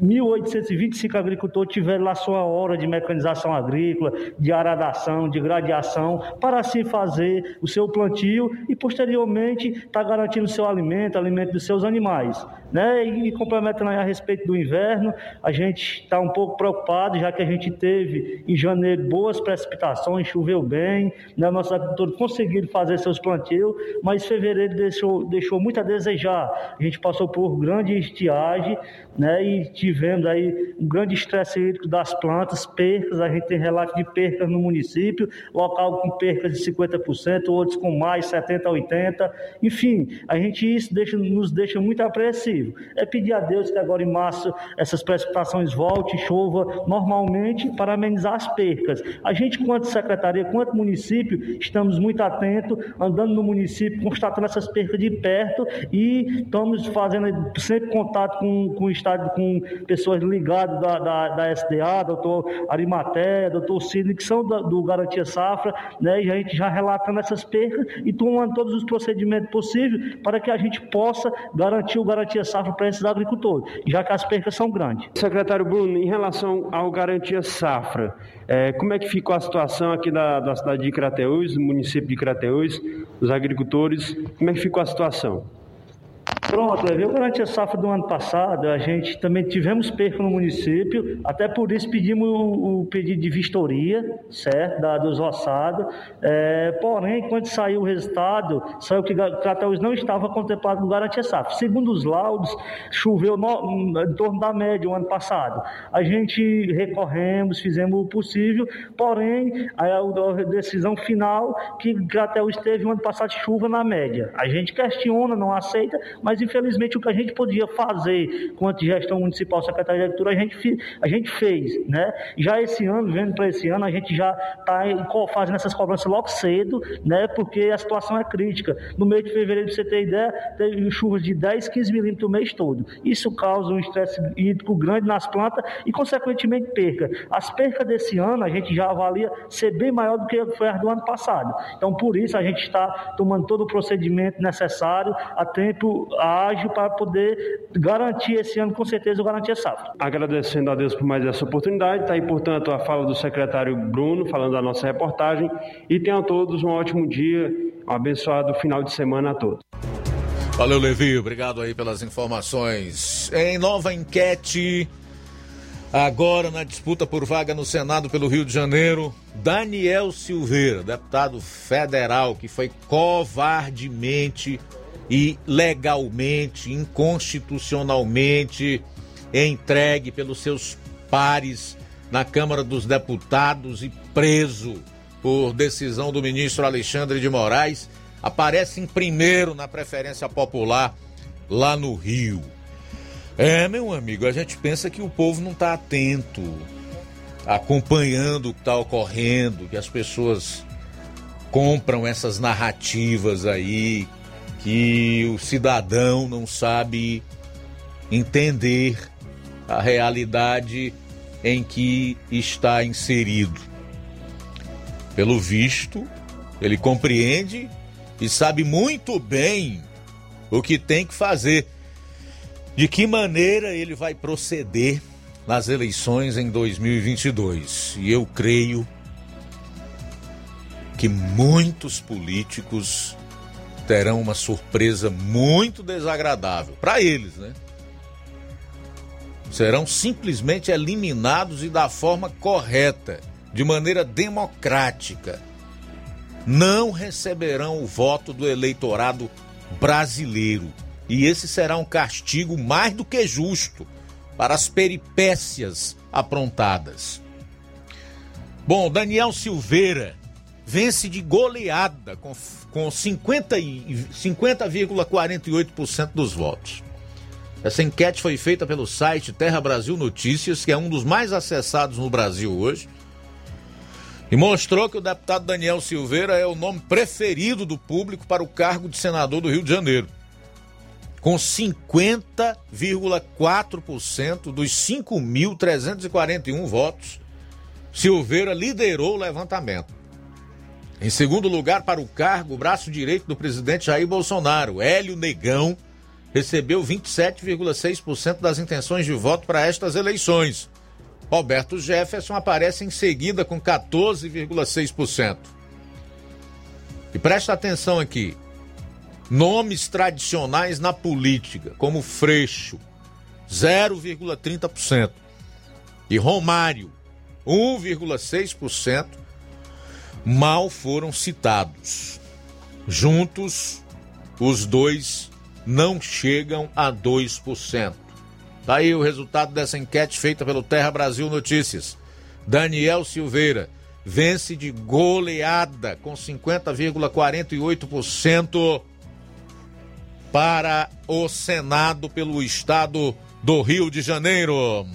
1.825 agricultores tiveram lá sua hora de mecanização agrícola, de aradação, de gradiação, para assim fazer o seu plantio e posteriormente estar tá garantindo o seu alimento, alimento dos seus animais. Né? E complementando a respeito do inverno, a gente está um pouco preocupado, já que a gente teve em janeiro boas precipitações, choveu bem, né? nossos agricultores conseguiram fazer seus plantios, mas fevereiro deixou, deixou muito a desejar. A gente passou por grande estiagem né? e tivemos aí um grande estresse hídrico das plantas, percas, a gente tem relato de percas no município, local com percas de 50%, outros com mais 70%, 80%, enfim, a gente isso deixa, nos deixa muito apreensivo. É pedir a Deus que agora em março essas precipitações voltem, chova normalmente para amenizar as percas. A gente, quanto secretaria, quanto município, estamos muito atentos, andando no município, constatando essas percas de perto e estamos fazendo sempre contato com, com o estado, com pessoas ligadas da, da, da SDA, doutor Arimaté, doutor Sidney, que são do, do Garantia Safra, né? e a gente já relatando essas percas e tomando todos os procedimentos possíveis para que a gente possa garantir o Garantia Safra para esses agricultores, já que as percas são grandes. Secretário Bruno, em relação ao Garantia Safra, é, como é que ficou a situação aqui da, da cidade de Crateús, do município de Crateús, dos agricultores, como é que ficou a situação? Pronto, eu durante a safra do ano passado, a gente também tivemos perca no município, até por isso pedimos o, o pedido de vistoria, certo, da, dos roçados, é, porém, quando saiu o resultado, saiu que Crateus não estava contemplado no Garantia Safra. Segundo os laudos, choveu no, em torno da média o ano passado. A gente recorremos, fizemos o possível, porém, a, a decisão final que Crateus teve o ano passado chuva na média. A gente questiona, não aceita, mas infelizmente o que a gente podia fazer quanto gestão municipal, secretaria de agricultura, a gente, a gente fez, né? Já esse ano, vendo para esse ano, a gente já está fazendo essas cobranças logo cedo, né? Porque a situação é crítica. No mês de fevereiro, para você ter ideia, teve chuvas de 10, 15 milímetros o mês todo. Isso causa um estresse hídrico grande nas plantas e, consequentemente, perca. As percas desse ano, a gente já avalia ser bem maior do que foi as do ano passado. Então, por isso, a gente está tomando todo o procedimento necessário a tempo ágil para poder garantir esse ano, com certeza, o Garantia Safra. Agradecendo a Deus por mais essa oportunidade, está aí, portanto, a fala do secretário Bruno, falando da nossa reportagem, e tenham todos um ótimo dia, um abençoado final de semana a todos. Valeu, Levi, obrigado aí pelas informações. Em nova enquete, agora na disputa por vaga no Senado pelo Rio de Janeiro, Daniel Silveira, deputado federal, que foi covardemente e legalmente, inconstitucionalmente entregue pelos seus pares na Câmara dos Deputados e preso por decisão do ministro Alexandre de Moraes, aparece em primeiro na preferência popular lá no Rio. É, meu amigo, a gente pensa que o povo não está atento, acompanhando o que está ocorrendo, que as pessoas compram essas narrativas aí, que o cidadão não sabe entender a realidade em que está inserido. Pelo visto, ele compreende e sabe muito bem o que tem que fazer, de que maneira ele vai proceder nas eleições em 2022. E eu creio que muitos políticos terão uma surpresa muito desagradável para eles, né? Serão simplesmente eliminados e da forma correta, de maneira democrática. Não receberão o voto do eleitorado brasileiro. E esse será um castigo mais do que justo para as peripécias aprontadas. Bom, Daniel Silveira vence de goleada com, com 50,48% 50, dos votos. Essa enquete foi feita pelo site Terra Brasil Notícias, que é um dos mais acessados no Brasil hoje, e mostrou que o deputado Daniel Silveira é o nome preferido do público para o cargo de senador do Rio de Janeiro. Com 50,4% dos 5.341 votos, Silveira liderou o levantamento. Em segundo lugar, para o cargo, o braço direito do presidente Jair Bolsonaro, Hélio Negão, recebeu 27,6% das intenções de voto para estas eleições. Roberto Jefferson aparece em seguida com 14,6%. E presta atenção aqui: nomes tradicionais na política, como Freixo, 0,30%, e Romário, 1,6%, mal foram citados. Juntos, os dois não chegam a 2%. Tá aí o resultado dessa enquete feita pelo Terra Brasil Notícias. Daniel Silveira vence de goleada com 50,48% para o Senado pelo estado do Rio de Janeiro.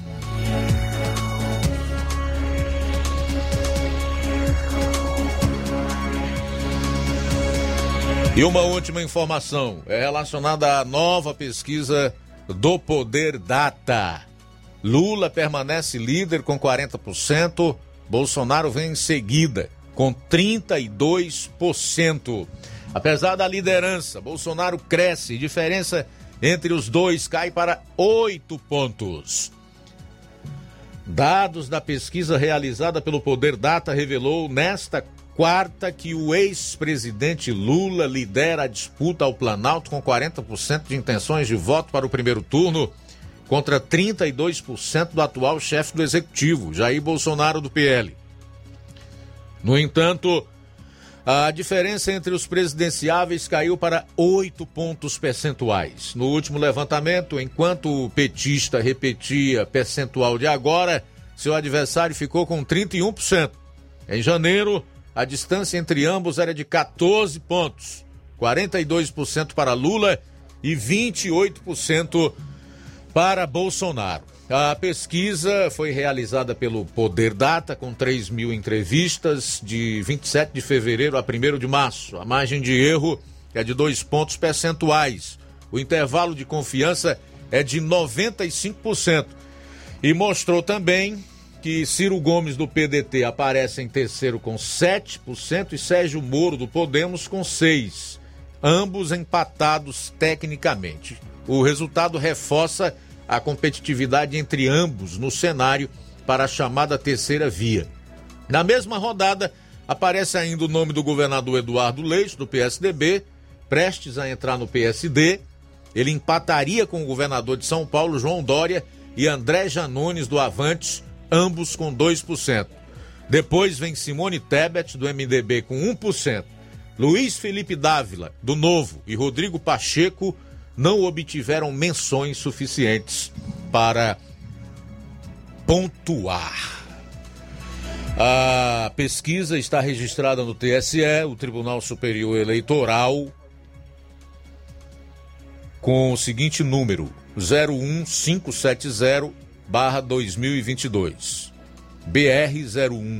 E uma última informação é relacionada à nova pesquisa do Poder Data. Lula permanece líder com 40%, Bolsonaro vem em seguida com 32%. Apesar da liderança, Bolsonaro cresce, diferença entre os dois cai para 8 pontos. Dados da pesquisa realizada pelo Poder Data revelou nesta quarta que o ex-presidente Lula lidera a disputa ao Planalto com 40% de intenções de voto para o primeiro turno, contra 32% do atual chefe do executivo, Jair Bolsonaro do PL. No entanto, a diferença entre os presidenciáveis caiu para 8 pontos percentuais. No último levantamento, enquanto o petista repetia percentual de agora, seu adversário ficou com 31%. Em janeiro, a distância entre ambos era de 14 pontos, 42% para Lula e 28% para Bolsonaro. A pesquisa foi realizada pelo Poder Data, com 3 mil entrevistas, de 27 de fevereiro a 1 de março. A margem de erro é de dois pontos percentuais. O intervalo de confiança é de 95%. E mostrou também que Ciro Gomes do PDT aparece em terceiro com 7% e Sérgio Moro do Podemos com 6%, ambos empatados tecnicamente. O resultado reforça a competitividade entre ambos no cenário para a chamada terceira via. Na mesma rodada, aparece ainda o nome do governador Eduardo Leite, do PSDB, prestes a entrar no PSD. Ele empataria com o governador de São Paulo, João Dória, e André Janones, do Avantes, ambos com 2%. Depois vem Simone Tebet, do MDB, com 1%. Luiz Felipe Dávila, do Novo, e Rodrigo Pacheco não obtiveram menções suficientes para pontuar. A pesquisa está registrada no TSE, o Tribunal Superior Eleitoral, com o seguinte número: 01570-2022. BR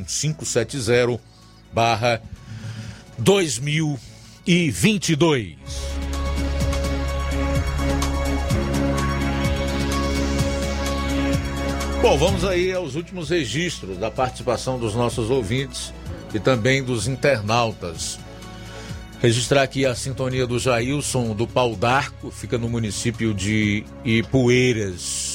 01570-2022. Bom, vamos aí aos últimos registros da participação dos nossos ouvintes e também dos internautas. Registrar aqui a sintonia do Jailson do Pau d'Arco, fica no município de Ipueiras.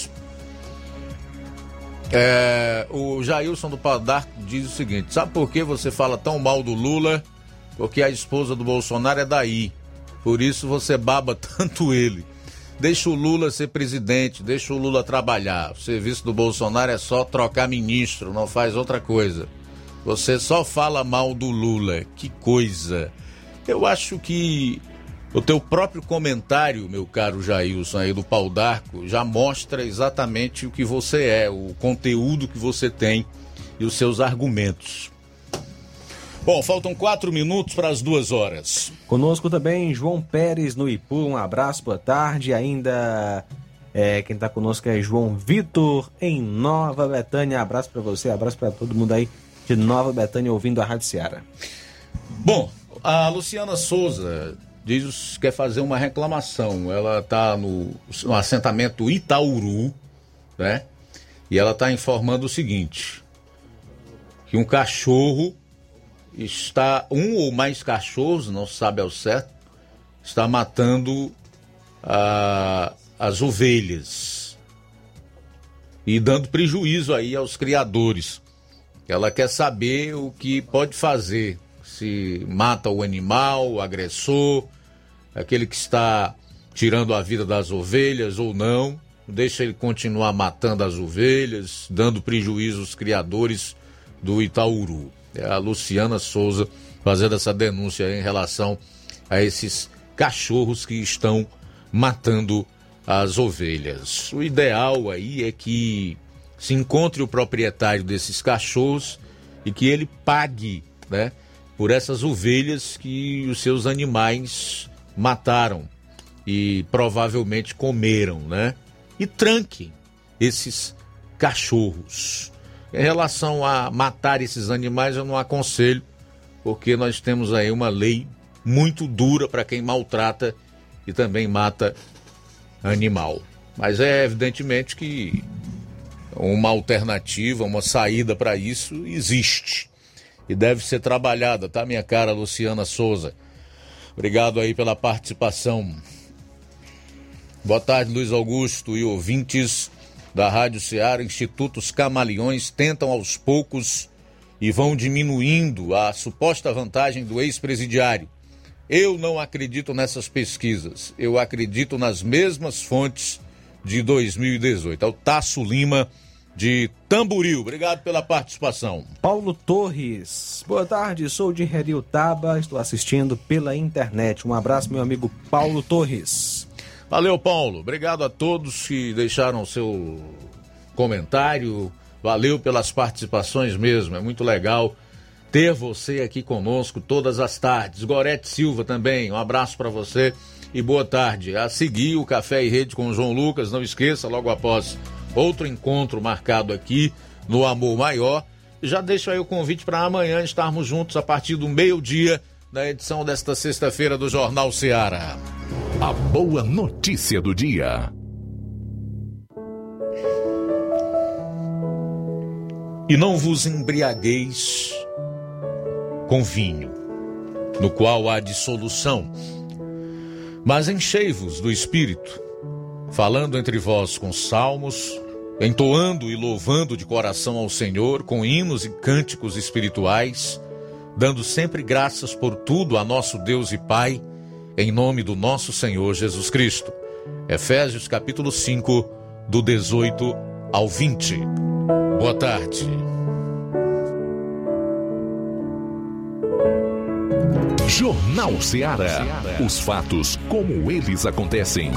É, o Jailson do Pau d'Arco diz o seguinte: sabe por que você fala tão mal do Lula? Porque a esposa do Bolsonaro é daí. Por isso você baba [LAUGHS] tanto ele. Deixa o Lula ser presidente, deixa o Lula trabalhar. O serviço do Bolsonaro é só trocar ministro, não faz outra coisa. Você só fala mal do Lula. Que coisa. Eu acho que o teu próprio comentário, meu caro Jailson, aí do Pau d'Arco, já mostra exatamente o que você é, o conteúdo que você tem e os seus argumentos. Bom, faltam quatro minutos para as duas horas. Conosco também João Pérez no Ipu, um abraço, boa tarde. Ainda é, quem está conosco é João Vitor em Nova Betânia. Abraço para você, abraço para todo mundo aí de Nova Betânia ouvindo a Rádio Seara. Bom, a Luciana Souza diz que quer fazer uma reclamação. Ela está no, no assentamento Itauru, né? E ela está informando o seguinte: que um cachorro está um ou mais cachorros, não sabe ao certo, está matando ah, as ovelhas e dando prejuízo aí aos criadores. Ela quer saber o que pode fazer, se mata o animal, o agressor, aquele que está tirando a vida das ovelhas ou não, deixa ele continuar matando as ovelhas, dando prejuízo aos criadores do Itaúru. É a Luciana Souza fazendo essa denúncia em relação a esses cachorros que estão matando as ovelhas. O ideal aí é que se encontre o proprietário desses cachorros e que ele pague, né, por essas ovelhas que os seus animais mataram e provavelmente comeram, né? E tranque esses cachorros. Em relação a matar esses animais, eu não aconselho, porque nós temos aí uma lei muito dura para quem maltrata e também mata animal. Mas é evidentemente que uma alternativa, uma saída para isso existe e deve ser trabalhada, tá, minha cara Luciana Souza? Obrigado aí pela participação. Boa tarde, Luiz Augusto e ouvintes da Rádio Ceará, Institutos Camaleões tentam aos poucos e vão diminuindo a suposta vantagem do ex-presidiário. Eu não acredito nessas pesquisas. Eu acredito nas mesmas fontes de 2018. É o Tasso Lima de Tamburil. Obrigado pela participação. Paulo Torres. Boa tarde, sou de Taba. estou assistindo pela internet. Um abraço, meu amigo Paulo Torres. Valeu, Paulo. Obrigado a todos que deixaram o seu comentário. Valeu pelas participações mesmo. É muito legal ter você aqui conosco todas as tardes. Gorete Silva também, um abraço para você e boa tarde. A seguir o Café e Rede com o João Lucas, não esqueça, logo após outro encontro marcado aqui no Amor Maior. Já deixo aí o convite para amanhã estarmos juntos a partir do meio-dia na edição desta sexta-feira do Jornal Ceará. A boa notícia do dia. E não vos embriagueis com vinho, no qual há dissolução, mas enchei-vos do espírito, falando entre vós com salmos, entoando e louvando de coração ao Senhor com hinos e cânticos espirituais dando sempre graças por tudo a nosso Deus e Pai, em nome do nosso Senhor Jesus Cristo. Efésios capítulo 5, do 18 ao 20. Boa tarde. Jornal Ceará. Os fatos como eles acontecem.